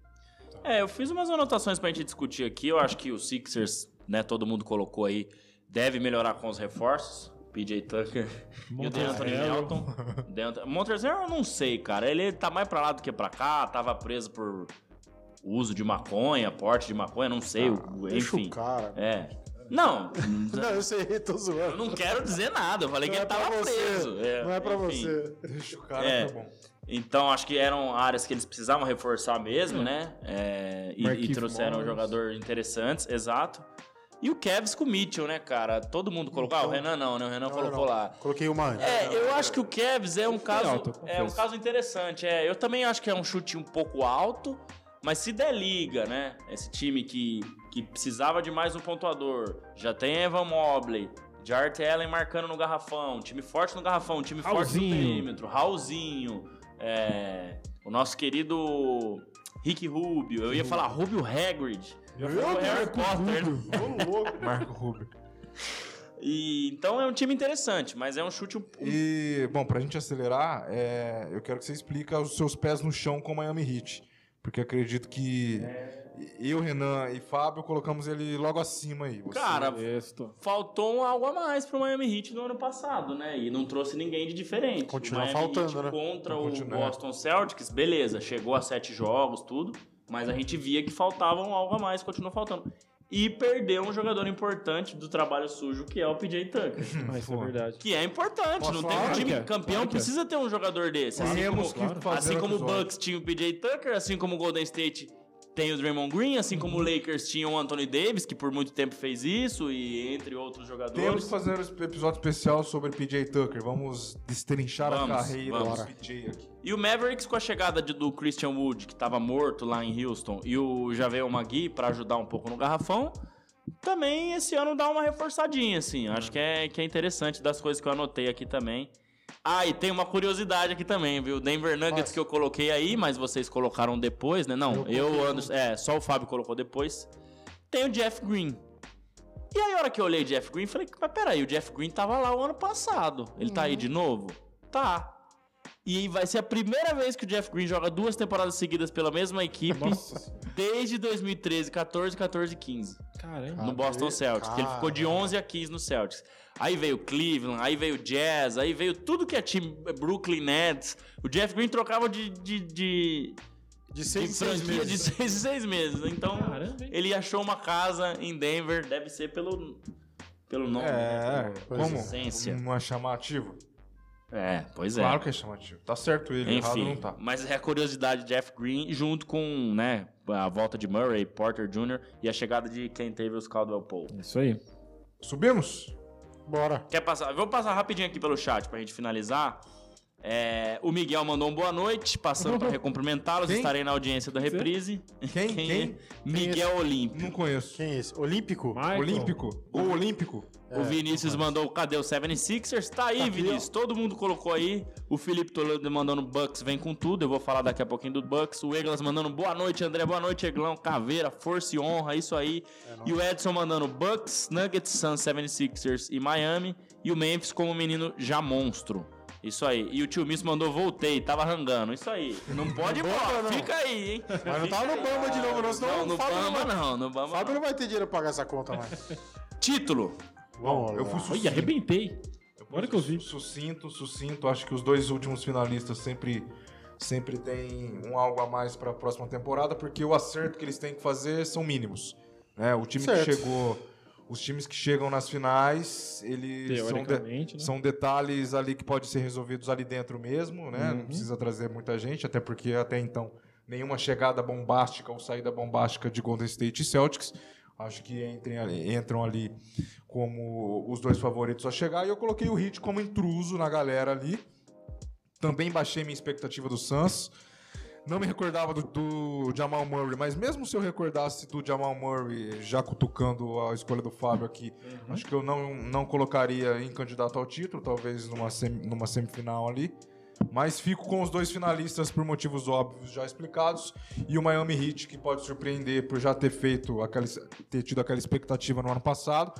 É, eu fiz umas anotações pra gente discutir aqui. Eu acho que o Sixers, né, todo mundo colocou aí, deve melhorar com os reforços. PJ Tucker e o DeAnthony. Melton. Deant- Montrezl eu não sei, cara. Ele tá mais pra lá do que pra cá. Tava preso por uso de maconha, porte de maconha, não sei. o- Deixa enfim. o cara. É. Não, Não, eu sei, tô eu zoando. não quero dizer nada. Eu falei Não que é ele tava você. preso. Não é pra enfim. você. Deixa o cara, É. tá bom. Então, acho que eram áreas que eles precisavam reforçar mesmo, né? É, e, e trouxeram Morris. jogadores interessantes, exato. E o Cavs com o Mitchell, né, cara? Todo mundo colocou. Ah, o Renan não, né? O Renan Não, colocou não. lá. Coloquei uma antes. É, eu acho que o Cavs é um caso, alto, é um caso interessante. É, eu também acho que é um chute um pouco alto, mas se der liga, né? Esse time que, que precisava de mais um pontuador, já tem Evan Mobley, Jart Allen marcando no garrafão, time forte no garrafão, time forte no Raulzinho. perímetro, Raulzinho, é, o nosso querido Rick Rubio, eu ia falar Rubio Hagrid, eu o Harry Potter, né? Ô, louco. Marco Rubio. E, então é um time interessante, mas é um chute um, E, bom, pra gente acelerar, é, eu quero que você explique os seus pés no chão com o Miami Heat. Porque acredito que eu, Renan e Fábio colocamos ele logo acima aí. Você- Cara, Resto. faltou algo a mais pro Miami Heat no ano passado, né? E não trouxe ninguém de diferente. Continua faltando, Heat né? Contra o Continua. Boston Celtics, beleza, chegou a sete jogos, tudo, mas a gente via que faltava um algo a mais, continua faltando. E perdeu um jogador importante do trabalho sujo, que é o PJ Tucker. Isso é verdade. que é importante, Posso não tem um time é, campeão, claro que é. precisa ter um jogador desse. Assim Temos como, que fazer assim como o. Bucks tinha o PJ Tucker, assim como o Golden State tem o Draymond Green, assim como o Lakers tinha o Anthony Davis, que por muito tempo fez isso, e entre outros Temos jogadores. que fazer um episódio especial sobre PJ Tucker. Vamos destrinchar Vamos, a carreira vamos. do PJ aqui. E o Mavericks com a chegada de- do Christian Wood, que tava morto lá em Houston, e o Javel Magui pra ajudar um pouco no garrafão, também esse ano dá uma reforçadinha, assim. Acho que é, que é interessante das coisas que eu anotei aqui também. Ah, e tem uma curiosidade aqui também, viu? Denver Nuggets que eu coloquei aí, mas vocês colocaram depois, né? Não, Eu eu, Anderson. É, só o Fábio colocou depois. Tem o Jeff Green. E aí, a hora que eu olhei Jeff Green, falei, mas peraí, o Jeff Green tava lá o ano passado. Ele tá aí de novo? Tá. E vai ser a primeira vez que o Jeff Green joga duas temporadas seguidas pela mesma equipe Nossa desde 2013, 14, 14 e 15 Caramba. no Boston Celtics. que ele ficou de 11 a 15 no Celtics. Aí veio o Cleveland, aí veio o Jazz, aí veio tudo que é time Brooklyn Nets. O Jeff Green trocava de, de, de, De seis em de seis franquia de meses. seis seis meses. Então, Caramba, ele achou uma casa em Denver, deve ser pelo, pelo nome. É, né? Pois como? é. Essência. Não é chamativo? É, pois é. Claro que é chamativo. Tá certo ele, errado Enfim, não tá. mas é a curiosidade de Jeff Green junto com, né, a volta de Murray, Porter Jr. e a chegada de quem teve os Caldwell Pope. Isso aí. Subimos? Bora. Quer passar? Vou passar rapidinho aqui pelo chat pra gente finalizar. É, o Miguel mandou um boa noite, passando pra recumprimentá-los. Quem? Estarei na audiência da reprise. Quem? Quem? Quem? é? Miguel Olímpio. Não conheço. Quem é esse? Olímpico? Michael. Olímpico? O Olímpico? O Vinícius mandou cadê o 76ers? Tá aí, Tá aqui, Vinícius. Todo mundo colocou aí. O Felipe Toledo mandando Bucks vem com tudo. Eu vou falar daqui a pouquinho do Bucks. O Eglas mandando boa noite, André. Boa noite, Eglão. Caveira, força e honra. Isso aí. e o Edson mandando Bucks, Nuggets, Suns, 76ers e Miami. E o Memphis como menino já monstro. Isso aí. E o tio Miss mandou voltei, tava rangando. Isso aí. Não pode ir Bamba, embora. não. Fica aí, hein? Mas não tava no Bamba de novo, não, senão Não, no Fábio não Bamba vai- não. No Bamba Fábio não. não vai ter dinheiro pra pagar essa conta mais. Título. Vamos eu fui Olha, sucinto. arrebentei. Agora que eu vi. Sucinto, sucinto. Acho que os dois últimos finalistas sempre, sempre tem um algo a mais para a próxima temporada, porque o acerto que eles têm que fazer são mínimos. Né? O time Certo. que chegou, os times que chegam nas finais, eles são, de- né? são detalhes ali que podem ser resolvidos ali dentro mesmo, né? Uhum. Não precisa trazer muita gente, até porque até então nenhuma chegada bombástica ou saída bombástica de Golden State e Celtics. Acho que entrem ali- entram ali como os dois favoritos a chegar. E eu coloquei o Heat como intruso na galera ali. Também baixei minha expectativa do Suns. Não me recordava do, do Jamal Murray, mas mesmo se eu recordasse do Jamal Murray, já cutucando a escolha do Fábio aqui, acho que eu não, não colocaria em candidato ao título, talvez numa, semi- numa semifinal ali. Mas fico com os dois finalistas por motivos óbvios já explicados. E o Miami Heat, que pode surpreender por já ter feito aquela, ter tido aquela expectativa no ano passado.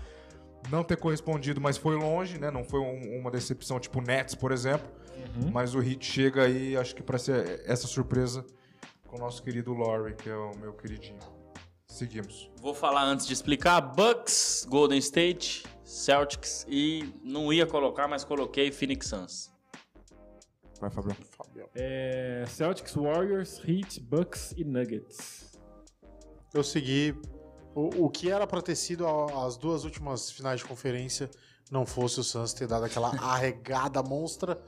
Não ter correspondido, mas foi longe, né? Não foi um- uma decepção tipo Nets, por exemplo. Mas o Heat chega aí, acho que para ser essa surpresa com o nosso querido Laurie, que é o meu queridinho. Seguimos. Vou falar antes de explicar. Bucks, Golden State, Celtics e não ia colocar, mas coloquei Phoenix Suns. Vai, Fabião. Fabião. É, Celtics, Warriors, Heat, Bucks e Nuggets. Eu segui o, o que era pra ter sido a- as duas últimas finais de conferência, não fosse o Suns ter dado aquela arregada monstra.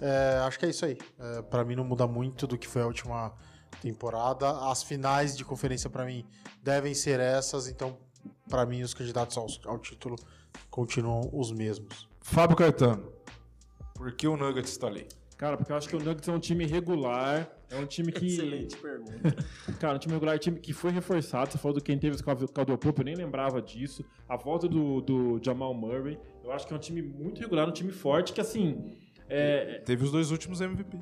É, acho que é isso aí. É, para mim não muda muito do que foi a última temporada. As finais de conferência pra mim devem ser essas, então pra mim os candidatos ao, ao título continuam os mesmos. Fábio Caetano. Por que o Nuggets está ali? Cara, porque eu acho que o Nuggets é um time regular. É um time que. Excelente pergunta. Cara, um time regular, time que foi reforçado. Você falou do quem teve o Caldwell Pope, eu nem lembrava disso. A volta do, do Jamal Murray. Eu acho que é um time muito regular, um time forte, que assim. É, Teve os dois últimos MVP.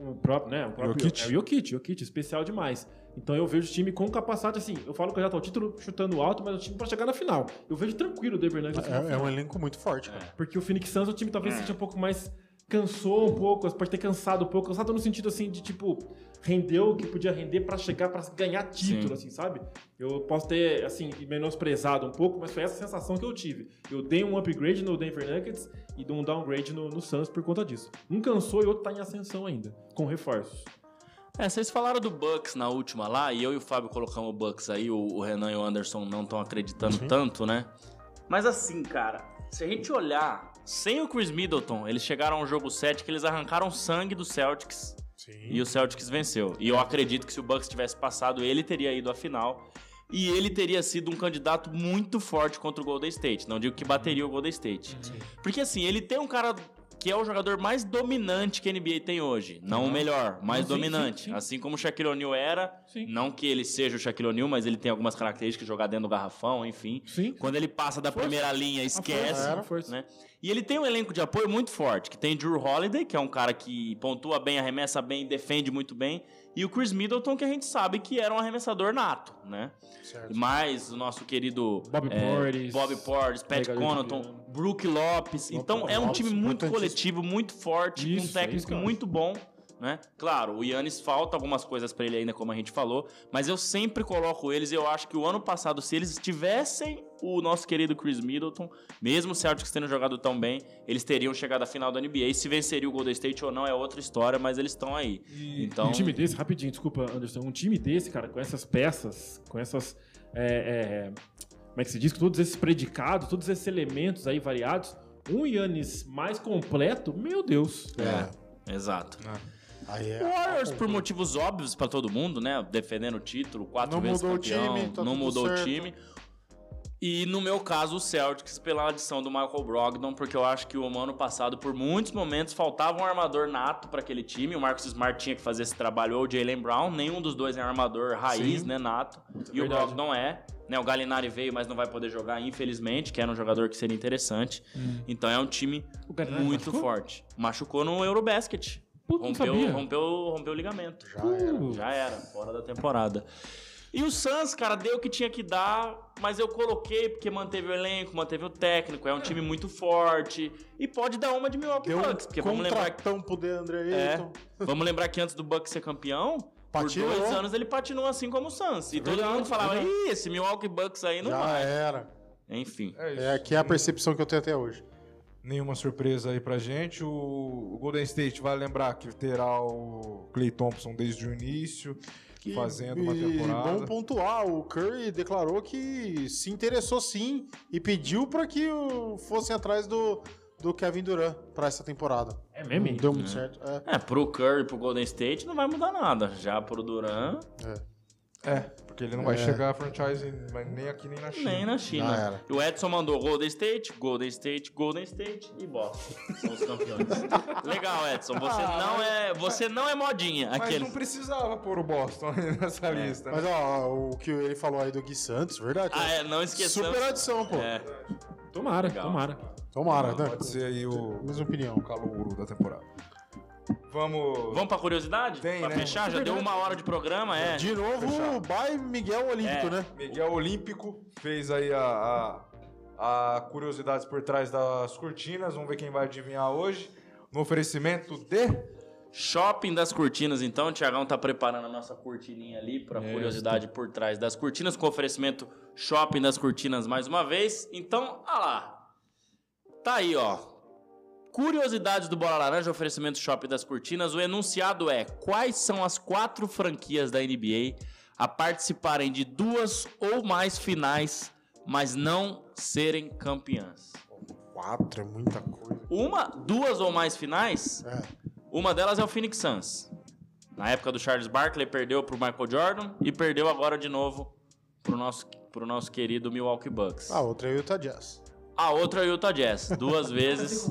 o próprio, né? O próprio Jokic. É o Jokic, Jokic, especial demais. Então eu vejo o time com capacidade, assim, eu falo que já tá o título chutando alto, mas o time pra chegar na final. Eu vejo tranquilo o Denver Nuggets É, é um elenco muito forte, cara. Porque o Phoenix Suns, o time talvez seja um pouco mais. Cansou um pouco, pode ter cansado um pouco. Cansado no sentido assim de tipo, rendeu o que podia render pra chegar, pra ganhar título, Sim. assim, sabe? Eu posso ter, assim, menosprezado um pouco, mas foi essa sensação que eu tive. Eu dei um upgrade no Denver Nuggets e dei um downgrade no, no Suns por conta disso. Um cansou e outro tá em ascensão ainda, com reforços. É, vocês falaram do Bucks na última lá, e eu e o Fábio colocamos o Bucks aí, o, o Renan e o Anderson não estão acreditando tanto, né? Mas assim, cara, se a gente olhar, sem o Chris Middleton, eles chegaram ao jogo 7 que eles arrancaram sangue do Celtics Sim. E o Celtics venceu. E eu acredito que se o Bucks tivesse passado, ele teria ido à final. E ele teria sido um candidato muito forte contra o Golden State. Não digo que bateria o Golden State. Porque assim, ele tem um cara que é o jogador mais dominante que a NBA tem hoje. Não o melhor, mais Sim, dominante. sim, sim. Assim como o Shaquille O'Neal era. Não que ele seja o Shaquille O'Neal, mas ele tem algumas características de jogar dentro do garrafão, enfim. Sim. Quando ele passa da Força. primeira linha, esquece. né? E ele tem um elenco de apoio muito forte, que tem Drew Holiday, que é um cara que pontua bem, arremessa bem, defende muito bem, e o Chris Middleton, que a gente sabe que era um arremessador nato, né? Certo. E mais o nosso querido Bob é, Portis, Bob Portis, Pat piano. Brook Lopes. Então é um time muito coletivo, muito forte, com um técnico muito bom. Né? Claro, o Yannis falta algumas coisas pra ele ainda, como a gente falou, mas eu sempre coloco eles. Eu acho que o ano passado, se eles tivessem o nosso querido Chris Middleton, mesmo o Celtics tendo jogado tão bem, eles teriam chegado à final da NBA. Se venceria o Golden State ou não é outra história, mas eles estão aí. então, Um time desse, rapidinho, desculpa, Anderson. Um time desse, cara, com essas peças, com essas. é, é, como é que se diz? Com todos esses predicados, todos esses elementos aí variados. Um Yannis mais completo, meu Deus. É. exato. Aí é. O Warriors, por motivos óbvios pra todo mundo, né? Defendendo o título, quatro Não vezes mudou o campeão, time, tá não mudou certo. o time. E no meu caso, o Celtics, pela adição do Michael Brogdon, porque eu acho que o ano passado, por muitos momentos, faltava um armador nato pra aquele time. O Marcus Smart tinha que fazer esse trabalho, ou o Jalen Brown. Nenhum dos dois é armador raiz, Sim. né? Nato. E o. Brogdon é. Né, o Galinari veio, mas não vai poder jogar, infelizmente, que era um jogador que seria interessante. Então é um time muito machucou? forte. Machucou no Eurobasket. Puta, Rompeu, rompeu, rompeu o ligamento. Já era. Uh, Já era, fora da temporada. E o Suns, cara, deu o que tinha que dar, mas eu coloquei porque manteve o elenco, manteve o técnico, é um time muito forte e pode dar uma de Milwaukee Deu Bucks, porque vamos lembrar, que- pro DeAndre É. Ayton. vamos lembrar que antes do Bucks ser campeão, Patinou. por dois anos ele patinou assim como o Suns. E todo verdade, mundo falava, verdade. ih, esse Milwaukee Bucks aí não Já vai. era. Enfim. É isso. É que é a percepção que eu tenho até hoje. Nenhuma surpresa aí pra gente. O o Golden State vai lembrar que terá o Clay Thompson desde o início, fazendo uma temporada. bom pontuar, o Curry declarou que se interessou sim e pediu para que o- fossem atrás do, do Kevin Durant para essa temporada. É mesmo? Não deu muito certo. É. É, pro Curry e pro Golden State não vai mudar nada. Já pro Duran, É, porque ele não vai É. chegar a franchise nem aqui nem na China. nem na China. E o Edson mandou Golden State, Golden State, Golden State e Boston. São os campeões. Legal, Edson. Você não é, você não é modinha. Mas Aquele. não precisava pôr o Boston aí nessa lista. né? Mas ó, o que ele falou aí do Gui Santos, verdade? Ah, é, não esqueçamos. Super adição, pô. É, Tomara, Legal. tomara. Tomara, né? Pode ser aí o, Mesma opinião. o calouro da temporada. Vamos. Vamos pra curiosidade? Tem, pra né? fechar? Já deu uma hora de programa, é. De novo, Fechar. Miguel Olímpico, É. né? Miguel Olímpico fez aí a, a, a curiosidades por trás das cortinas. Vamos ver quem vai adivinhar hoje. No oferecimento de. Shopping das cortinas, então. O Tiagão tá preparando a nossa cortininha ali pra curiosidade por trás das cortinas, com oferecimento Shopping das Cortinas mais uma vez. Então, ah lá. Tá aí, ó. Curiosidades do Bola Laranja, oferecimento Shopping das Cortinas. O enunciado é: quais são as quatro franquias da NBA a participarem de duas ou mais finais, mas não serem campeãs? Quatro é muita coisa. Uma, duas ou mais finais? É. Uma delas é o Phoenix Suns. Na época do Charles Barkley, perdeu pro Michael Jordan e perdeu agora de novo pro nosso, pro nosso querido Milwaukee Bucks. A outra é o Utah Jazz. A outra é o Utah Jazz, duas vezes.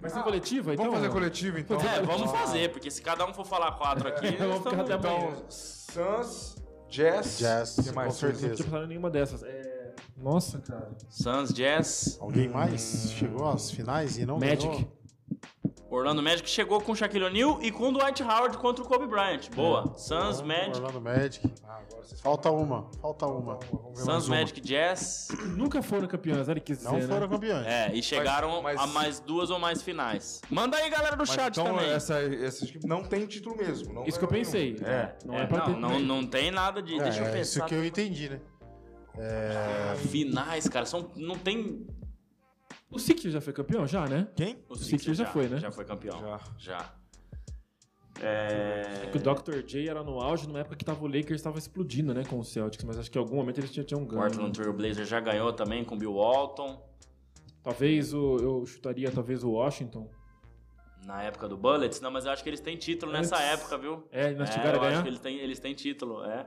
Vai ser coletiva, então? Vamos fazer coletivo então? É, vamos fazer, porque se cada um for falar quatro aqui, Vamos nós ficar até amanhã. Então, Suns, Jazz. Jazz, que mais com surge? Não tinha certeza. pensado em nenhuma dessas. É... Nossa, cara. Suns, Jazz, Alguém mais chegou às finais e não Magic. ganhou? Orlando Magic chegou com o Shaquille O'Neal e com o Dwight Howard contra o Kobe Bryant. Boa. Suns, Magic, Orlando Magic. Ah, Falta uma, falta uma. Suns. Magic, Jazz. Nunca foram campeões, era que Não foram campeões. É, e chegaram mas- a mais duas ou mais finais. Manda aí, galera do Mas chat então, também. essa, essa não tem título mesmo. não Isso que eu pensei. nenhum. É, não é, É, pra não, ter. não, não tem nada de. É, deixa eu é pensar. isso que eu entendi, né? Finais, cara, são, não tem. O Sixers já foi campeão? Já, né? Quem? O Sixers já foi, né? Já foi campeão. Já. Já. É... Que o Dr. J era no auge numa época que tava o Lakers estava explodindo, né, com o Celtics, mas acho que em algum momento eles já tinham O ganho. Portland Trail Blazer já ganhou também com o Bill Walton. Talvez o, eu chutaria talvez o Washington. Na época do Bullets? Não, mas eu acho que eles têm título nessa Antes. época, viu? É, eles É, chegaram eu a acho ganhar? que eles têm, eles têm título, é.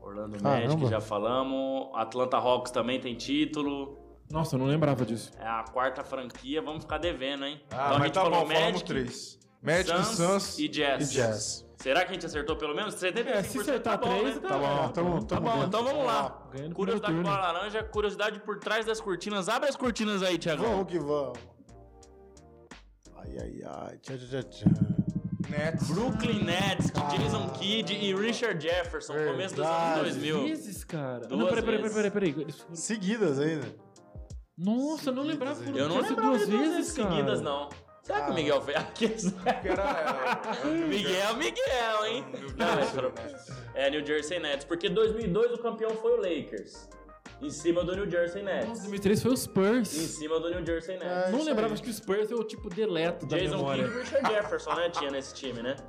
Orlando Caramba. Magic, já falamos. Atlanta Hawks também tem título. Nossa, eu não lembrava disso. É a quarta franquia, vamos ficar devendo, hein? Ah, então a mas gente tá falou bom, Magic, três. Magic, Suns, Suns e Jazz. E Jazz. Será que a gente acertou pelo menos? 75% É, se acertar tá bom, três, né? tá Tá bom, Tá bom, então vamos lá. Ganhando Curiosidade com a laranja, curiosidade por trás das cortinas. Abre as cortinas aí, Thiago. Vamos que vamos. Ai, ai, ai. Tchá, tchá, tchá. Nets. Brooklyn Nets, de Jason Kidd e Richard Jefferson, começo dos anos Verdade. 2000. Vezes, cara. Duas não, peraí, peraí, peraí, peraí, Seguidas ainda. Nossa, eu não lembrava. Seguidas, foram Eu não lembrava duas vezes, vezes seguidas, não. Será que o Miguel fez? Aqui, Que era, é, Miguel, Miguel, hein? Não, é, é New Jersey Nets, porque 2002 o campeão foi o Lakers. Em cima do New Jersey Nossa, Nets. 2003 foi os Em Spurs. cima do New Jersey Nets. É, não lembrava, acho que o Spurs eu, tipo, deleto da Jason memória. Kidd e Richard Jefferson, né? Tinha nesse time, né?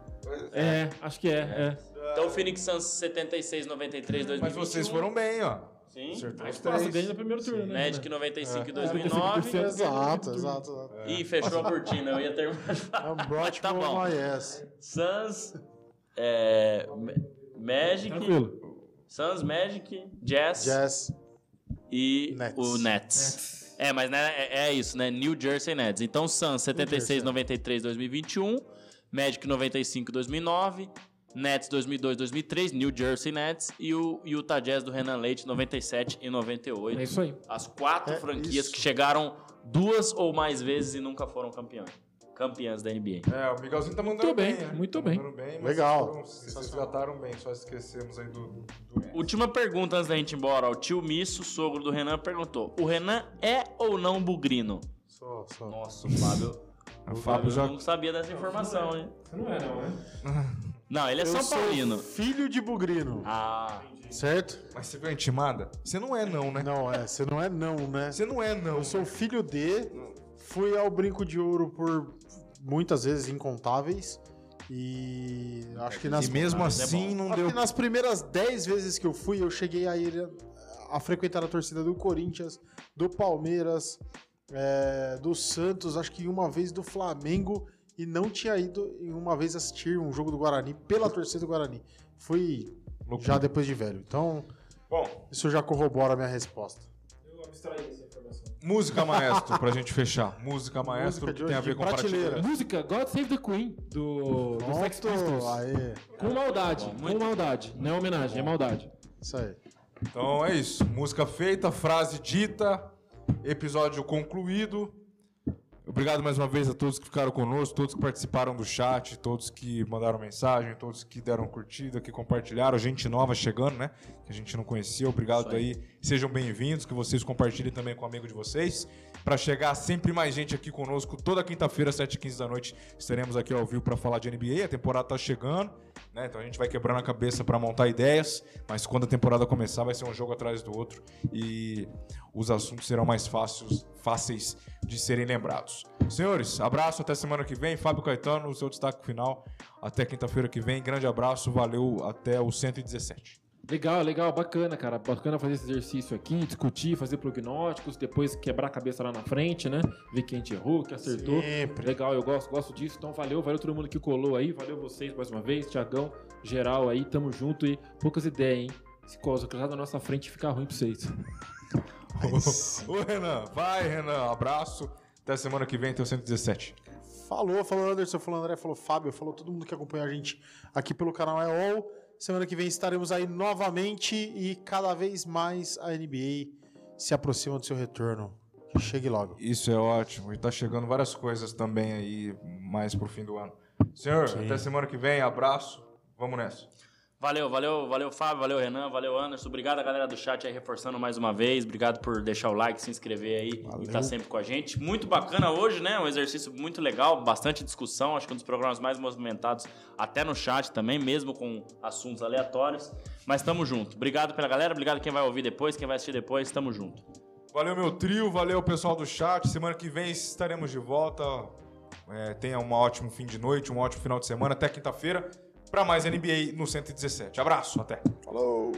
É, acho que é, é. Então o Phoenix Suns 76, 93, 2021. Mas vocês foram bem, ó. Sim. Acertou os três. Nossa, ganhei no primeiro turno, né? Magic 95 e É, 2009. 95%. Exato, exato, exato. Ih, fechou a cortina. Eu ia terminar de falar. Brought Tá bom. Suns, é, Ma- Magic, Tranquilo. Suns, Magic, Jazz, Jazz. e Nets. o Nets. É, mas né, é, é isso, né? New Jersey Nets. Então, Suns 76, Jersey. 93, 2021. Magic 95, 2009. Nets 2002, 2003. New Jersey Nets. E o Utah Jazz do Renan Leite 97 e 98. É isso aí. As quatro É franquias isso. que chegaram duas ou mais vezes e nunca foram campeões. Campeãs da NBA. É, o Miguelzinho tá mandando Muito bem, né? muito Tá bem. bem mas Legal. Foram, vocês trataram bem, só esquecemos aí do, do. Última pergunta antes da gente ir embora. O tio Misso, sogro do Renan, perguntou: O Renan é ou não bugrino? Só, só. Nossa, o Fábio. O Fábio já. não sabia dessa informação, hein? Você não é, não, né? Não, ele é Eu São sou Paulino. filho de bugrino, Ah, certo? Mas você viu a intimada? Você não é não, né? Não, é, você não é não, né? Você não é não. Eu sou filho de, fui ao Brinco de Ouro por muitas vezes incontáveis e acho que nas, E mesmo Mas é assim bom. não acho deu. que nas primeiras 10 vezes que eu fui, eu cheguei a ir a frequentar a torcida do Corinthians, do Palmeiras, é, do Santos, acho que uma vez do Flamengo e não tinha ido em uma vez assistir um jogo do Guarani pela torcida do Guarani. Fui Loucura. já depois de velho. Então, Bom, isso já corrobora a minha resposta. Eu abstraí essa informação. música maestro, pra gente fechar. Música maestro, Música de que tem a ver com prateleira. prateleira. Música God Save the Queen, do, do Sex Pistols. aê, Com maldade, Bom, com maldade. Não é homenagem, é maldade. isso aí. Então é isso. Música feita, frase dita, episódio concluído. Obrigado mais uma vez a todos que ficaram conosco, todos que participaram do chat, todos que mandaram mensagem, todos que deram curtida, que compartilharam, gente nova chegando, né? Que a gente não conhecia. Obrigado aí. aí. Sejam bem-vindos, que vocês compartilhem também com o amigo de vocês. Para chegar sempre mais gente aqui conosco, toda quinta-feira, 7h15 da noite, estaremos aqui ao vivo para falar de NBA. A temporada tá chegando, né? Então a gente vai quebrando a cabeça para montar ideias, mas quando a temporada começar, vai ser um jogo atrás do outro e os assuntos serão mais fáceis, fáceis de serem lembrados. Senhores, abraço, até semana que vem. Fábio Caetano, o seu destaque final. Até quinta-feira que vem. Grande abraço, valeu, até o 117. Legal, legal, bacana, cara. Bacana fazer esse exercício aqui, discutir, fazer prognósticos, depois quebrar a cabeça lá na frente, né? Ver quem errou, que acertou. Sempre. Legal, eu gosto, gosto disso. Então valeu, valeu todo mundo que colou aí, valeu vocês mais uma vez, Tiagão, geral aí, tamo junto e poucas ideias, hein? Se coisa cruzar na nossa frente fica ruim pra vocês. Ô, Renan, vai, Renan, abraço. Até semana que vem, tem o 117. Falou, falou Anderson, falou André, falou Fábio, falou todo mundo que acompanha a gente aqui pelo canal É All. Semana que vem estaremos aí novamente e cada vez mais a NBA se aproxima do seu retorno. Que chegue logo. Isso é ótimo. E tá chegando várias coisas também aí, mais pro fim do ano. Senhor, até semana que vem, abraço. Vamos nessa. Valeu, valeu, valeu, Fábio, valeu, Renan, valeu, Anderson. Obrigado a galera do chat aí reforçando mais uma vez. Obrigado por deixar o like, se inscrever aí e estar sempre com a gente. Muito bacana hoje, né? Um exercício muito legal, bastante discussão. Acho que um dos programas mais movimentados, até no chat também, mesmo com assuntos aleatórios. Mas tamo junto. Obrigado pela galera, obrigado quem vai ouvir depois, quem vai assistir depois. Tamo junto. Valeu, meu trio, valeu, pessoal do chat. Semana que vem estaremos de volta. É, tenha um ótimo fim de noite, um ótimo final de semana. Até quinta-feira, para mais NBA no 117. Abraço, até. Falou!